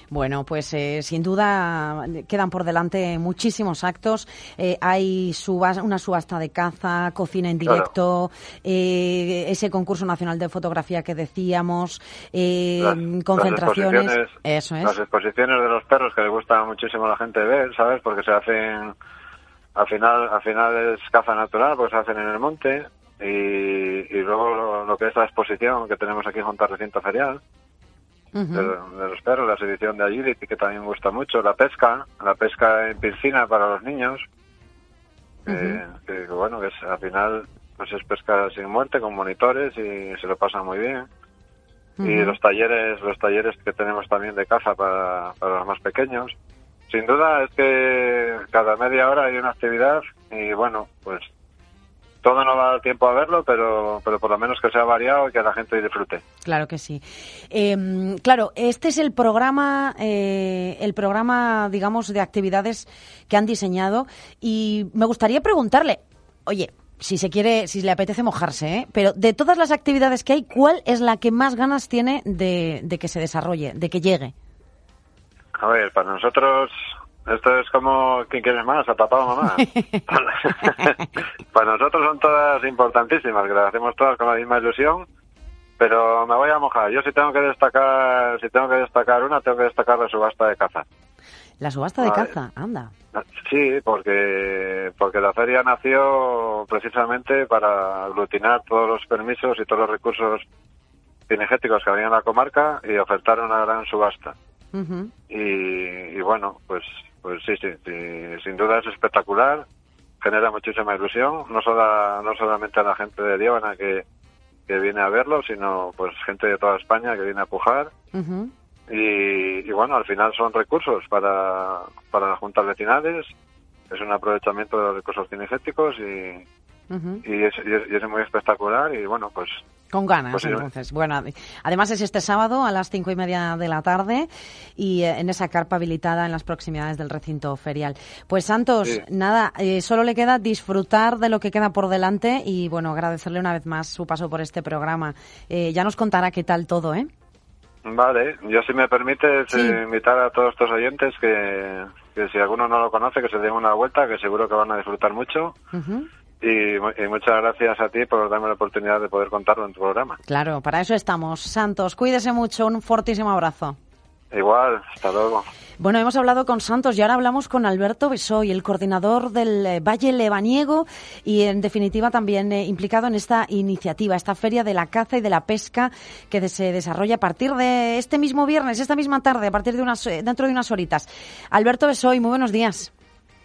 Bueno, pues eh, sin duda quedan por delante muchísimos actos. Eh, hay subas- una subasta de caza, cocina en Claro. directo, eh, ese concurso nacional de fotografía que decíamos, eh, Las- concentraciones. las exposiciones- Eso es. Las exposiciones de los perros que le gusta muchísimo a la gente ver, ¿sabes? Porque se hacen, al final, al final es caza natural, pues se hacen en el monte. Y, y luego lo, lo que es la exposición que tenemos aquí junto al recinto ferial de, de los perros, la exhibición de agility que también gusta mucho, la pesca, la pesca en piscina para los niños, que, que bueno, que es, al final pues es pesca sin muerte con monitores y se lo pasan muy bien. Y los talleres los talleres que tenemos también de caza para, para los más pequeños. Sin duda es que cada media hora hay una actividad y bueno pues todo no va a dar tiempo a verlo pero pero por lo menos que sea variado y que la gente disfrute Claro que sí. Eh, claro, este es el programa, eh, el programa, digamos, de actividades que han diseñado y me gustaría preguntarle, oye, si se quiere, si le apetece mojarse, ¿eh? pero de todas las actividades que hay, ¿cuál es la que más ganas tiene de, de que se desarrolle, de que llegue? a ver para nosotros esto es como quién quiere más a papá o mamá para nosotros importantísimas que las hacemos todas con la misma ilusión pero me voy a mojar yo si tengo que destacar si tengo que destacar una tengo que destacar la subasta de caza La subasta de Vale. caza, anda. Sí, porque, porque la feria nació precisamente para aglutinar todos los permisos y todos los recursos cinegéticos que había en la comarca y ofertar una gran subasta. Ujú. Y, y bueno, pues, pues sí, sí, sí, sin duda es espectacular, genera muchísima ilusión, no, solo, no solamente a la gente de Líbana que, que viene a verlo, sino pues gente de toda España que viene a pujar. Y, y bueno, al final son recursos para, para las juntas vecinales, es un aprovechamiento de los recursos cinegéticos y, Y, es, y, es, y es muy espectacular y bueno, pues Con ganas, Pues entonces. Bueno, ade- además es este sábado a las cinco y media de la tarde y eh, en esa carpa habilitada en las proximidades del recinto ferial. Pues Santos, Sí. nada, eh, solo le queda disfrutar de lo que queda por delante y bueno, agradecerle una vez más su paso por este programa. Eh, ya nos contará qué tal todo, ¿eh? Vale, yo si me permites Sí. eh, invitar a todos estos oyentes que, que si alguno no lo conoce, que se den una vuelta, que seguro que van a disfrutar mucho. Y, mu- y muchas gracias a ti por darme la oportunidad de poder contarlo en tu programa. Claro, para eso estamos. Santos, cuídese mucho, un fortísimo abrazo. Igual, hasta luego. Bueno, hemos hablado con Santos y ahora hablamos con Alberto Besoy, el coordinador del eh, Valle Lebaniego y, en definitiva, también eh, implicado en esta iniciativa, esta feria de la caza y de la pesca que se desarrolla a partir de este mismo viernes, esta misma tarde, a partir de unas, eh, dentro de unas horitas. Alberto Besoy, muy buenos días.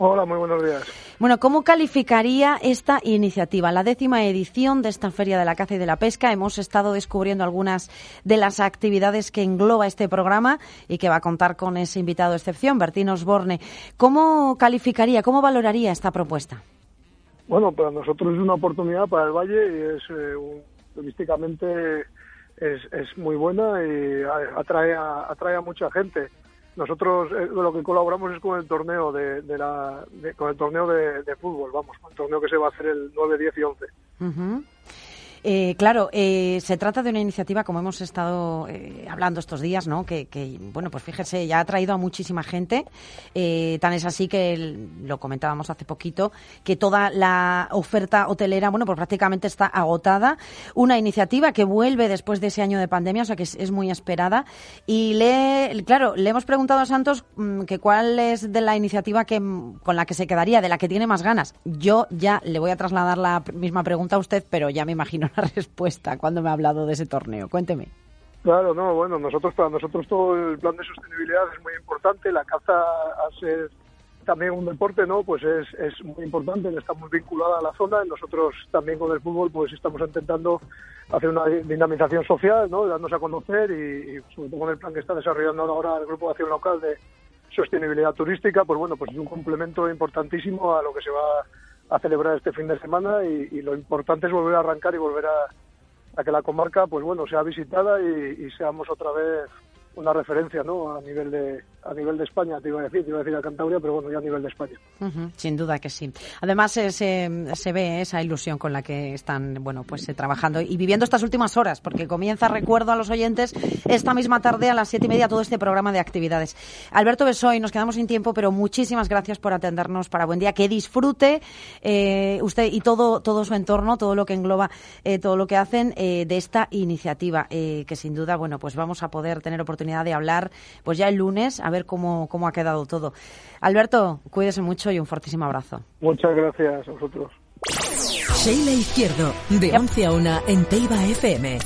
Hola, muy buenos días. Bueno, ¿cómo calificaría esta iniciativa? La décima edición de esta Feria de la Caza y de la Pesca. Hemos estado descubriendo algunas de las actividades que engloba este programa y que va a contar con ese invitado de excepción, Bertín Osborne. ¿Cómo calificaría, cómo valoraría esta propuesta? Bueno, para nosotros es una oportunidad para el Valle y es eh, un- turísticamente es, es muy buena y a- atrae a, atrae a mucha gente. Nosotros eh, lo que colaboramos es con el torneo de, de la, de- con el torneo de, de fútbol, vamos, con el torneo que se va a hacer el 9, 10 y 11. Ujú. Eh, claro, eh, se trata de una iniciativa, como hemos estado eh, hablando estos días, ¿no? Que, que, bueno, pues fíjese, ya ha traído a muchísima gente. Eh, tan es así que lo comentábamos hace poquito, que toda la oferta hotelera, bueno, pues prácticamente está agotada. Una iniciativa que vuelve después de ese año de pandemia, o sea que es, muy esperada. Y le, claro, le hemos preguntado a Santos mm, que cuál es de la iniciativa que, mm, con la que se quedaría, de la que tiene más ganas. Yo ya le voy a trasladar la misma pregunta a usted, pero ya me imagino la respuesta cuando me ha hablado de ese torneo. Cuénteme. Claro, no, bueno, nosotros para nosotros todo el plan de sostenibilidad es muy importante. La caza, a ser también un deporte, ¿no? Pues es, es muy importante, está muy vinculada a la zona. Nosotros también con el fútbol, pues estamos intentando hacer una di- dinamización social, ¿no? Darnos a conocer y, sobre todo con el plan que está desarrollando ahora el Grupo de Acción Local de Sostenibilidad Turística, pues bueno, pues es un complemento importantísimo a lo que se va a celebrar este fin de semana y, y lo importante es volver a arrancar y volver a, a que la comarca, pues bueno, sea visitada y, y seamos otra vez una referencia, ¿no? A nivel de a nivel de España, te iba a decir, te iba a decir a Cantabria, pero bueno, ya a nivel de España. Sin duda que sí. Además, eh, se, se ve esa ilusión con la que están, bueno, pues eh, trabajando y viviendo estas últimas horas, porque comienza, recuerdo a los oyentes, esta misma tarde a las siete y media todo este programa de actividades. Alberto Besoy, nos quedamos sin tiempo, pero muchísimas gracias por atendernos para Buen Día. Que disfrute eh, usted y todo, todo su entorno, todo lo que engloba, eh, todo lo que hacen de esta iniciativa, que sin duda, bueno, pues vamos a poder tener oportunidad de hablar, pues ya el lunes, a ver cómo, cómo ha quedado todo. Alberto, cuídese mucho y un fortísimo abrazo. Muchas gracias a vosotros. Sheila Izquierdo, de 11 a 1 en Teiba FM.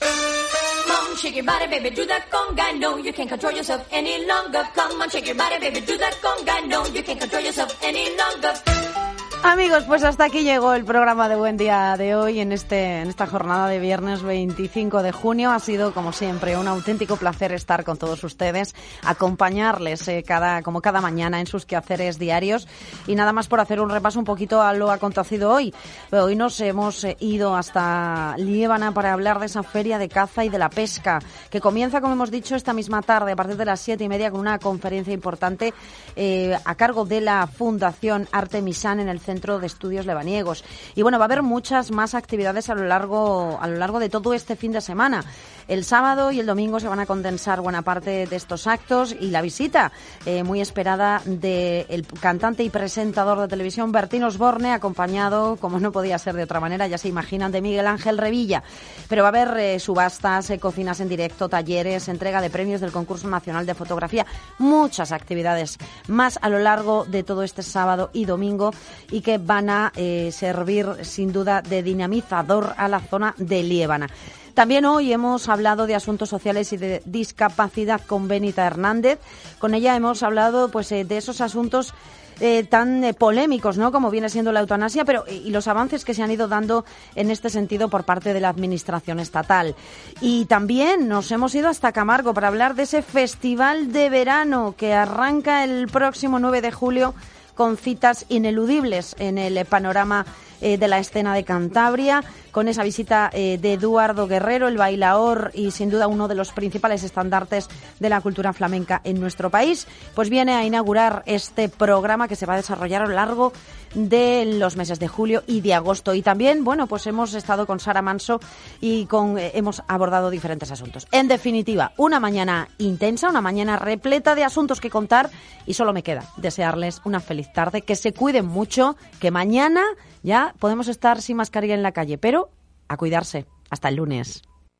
Come on, shake your body, baby, do that conga. No, you can't control yourself any longer. Come on, shake your body, baby, do that conga. No, you can't control yourself any longer. Amigos, pues hasta aquí llegó el programa de Buen Día de hoy en este en esta jornada de viernes 25 de junio. Ha sido como siempre un auténtico placer estar con todos ustedes, acompañarles eh, cada como cada mañana en sus quehaceres diarios y nada más por hacer un repaso un poquito a lo acontecido hoy. Hoy nos hemos eh, ido hasta Liébana para hablar de esa feria de caza y de la pesca que comienza, como hemos dicho, esta misma tarde a partir de las siete y media con una conferencia importante eh, a cargo de la Fundación Artemisán en el Centro de Estudios Lebaniegos. Y bueno, va a haber muchas más actividades a lo largo, a lo largo de todo este fin de semana. El sábado y el domingo se van a condensar buena parte de estos actos y la visita eh, muy esperada del cantante y presentador de televisión Bertín Osborne, acompañado, como no podía ser de otra manera, ya se imaginan, de Miguel Ángel Revilla. Pero va a haber eh, subastas, eh, cocinas en directo, talleres, entrega de premios del concurso nacional de fotografía, muchas actividades más a lo largo de todo este sábado y domingo y que van a servir sin duda de dinamizador a la zona de Liébana. También hoy hemos hablado de asuntos sociales y de discapacidad con Benita Hernández. Con ella hemos hablado pues eh, de esos asuntos eh, tan eh, polémicos, ¿no? Como viene siendo la eutanasia, pero y los avances que se han ido dando en este sentido por parte de la administración estatal. Y también nos hemos ido hasta Camargo para hablar de ese festival de verano que arranca el próximo 9 de julio con citas ineludibles en el panorama eh, de la escena de Cantabria, con esa visita eh, de Eduardo Guerrero, el bailaor y sin duda uno de los principales estandartes de la cultura flamenca en nuestro país, pues viene a inaugurar este programa que se va a desarrollar a lo largo de los meses de julio y de agosto. Y también, bueno, pues hemos estado con Sara Manso y con eh, hemos abordado diferentes asuntos. En definitiva, una mañana intensa, una mañana repleta de asuntos que contar y solo me queda desearles una feliz tarde, que se cuiden mucho, que mañana ya podemos estar sin mascarilla en la calle, pero a cuidarse. Hasta el lunes.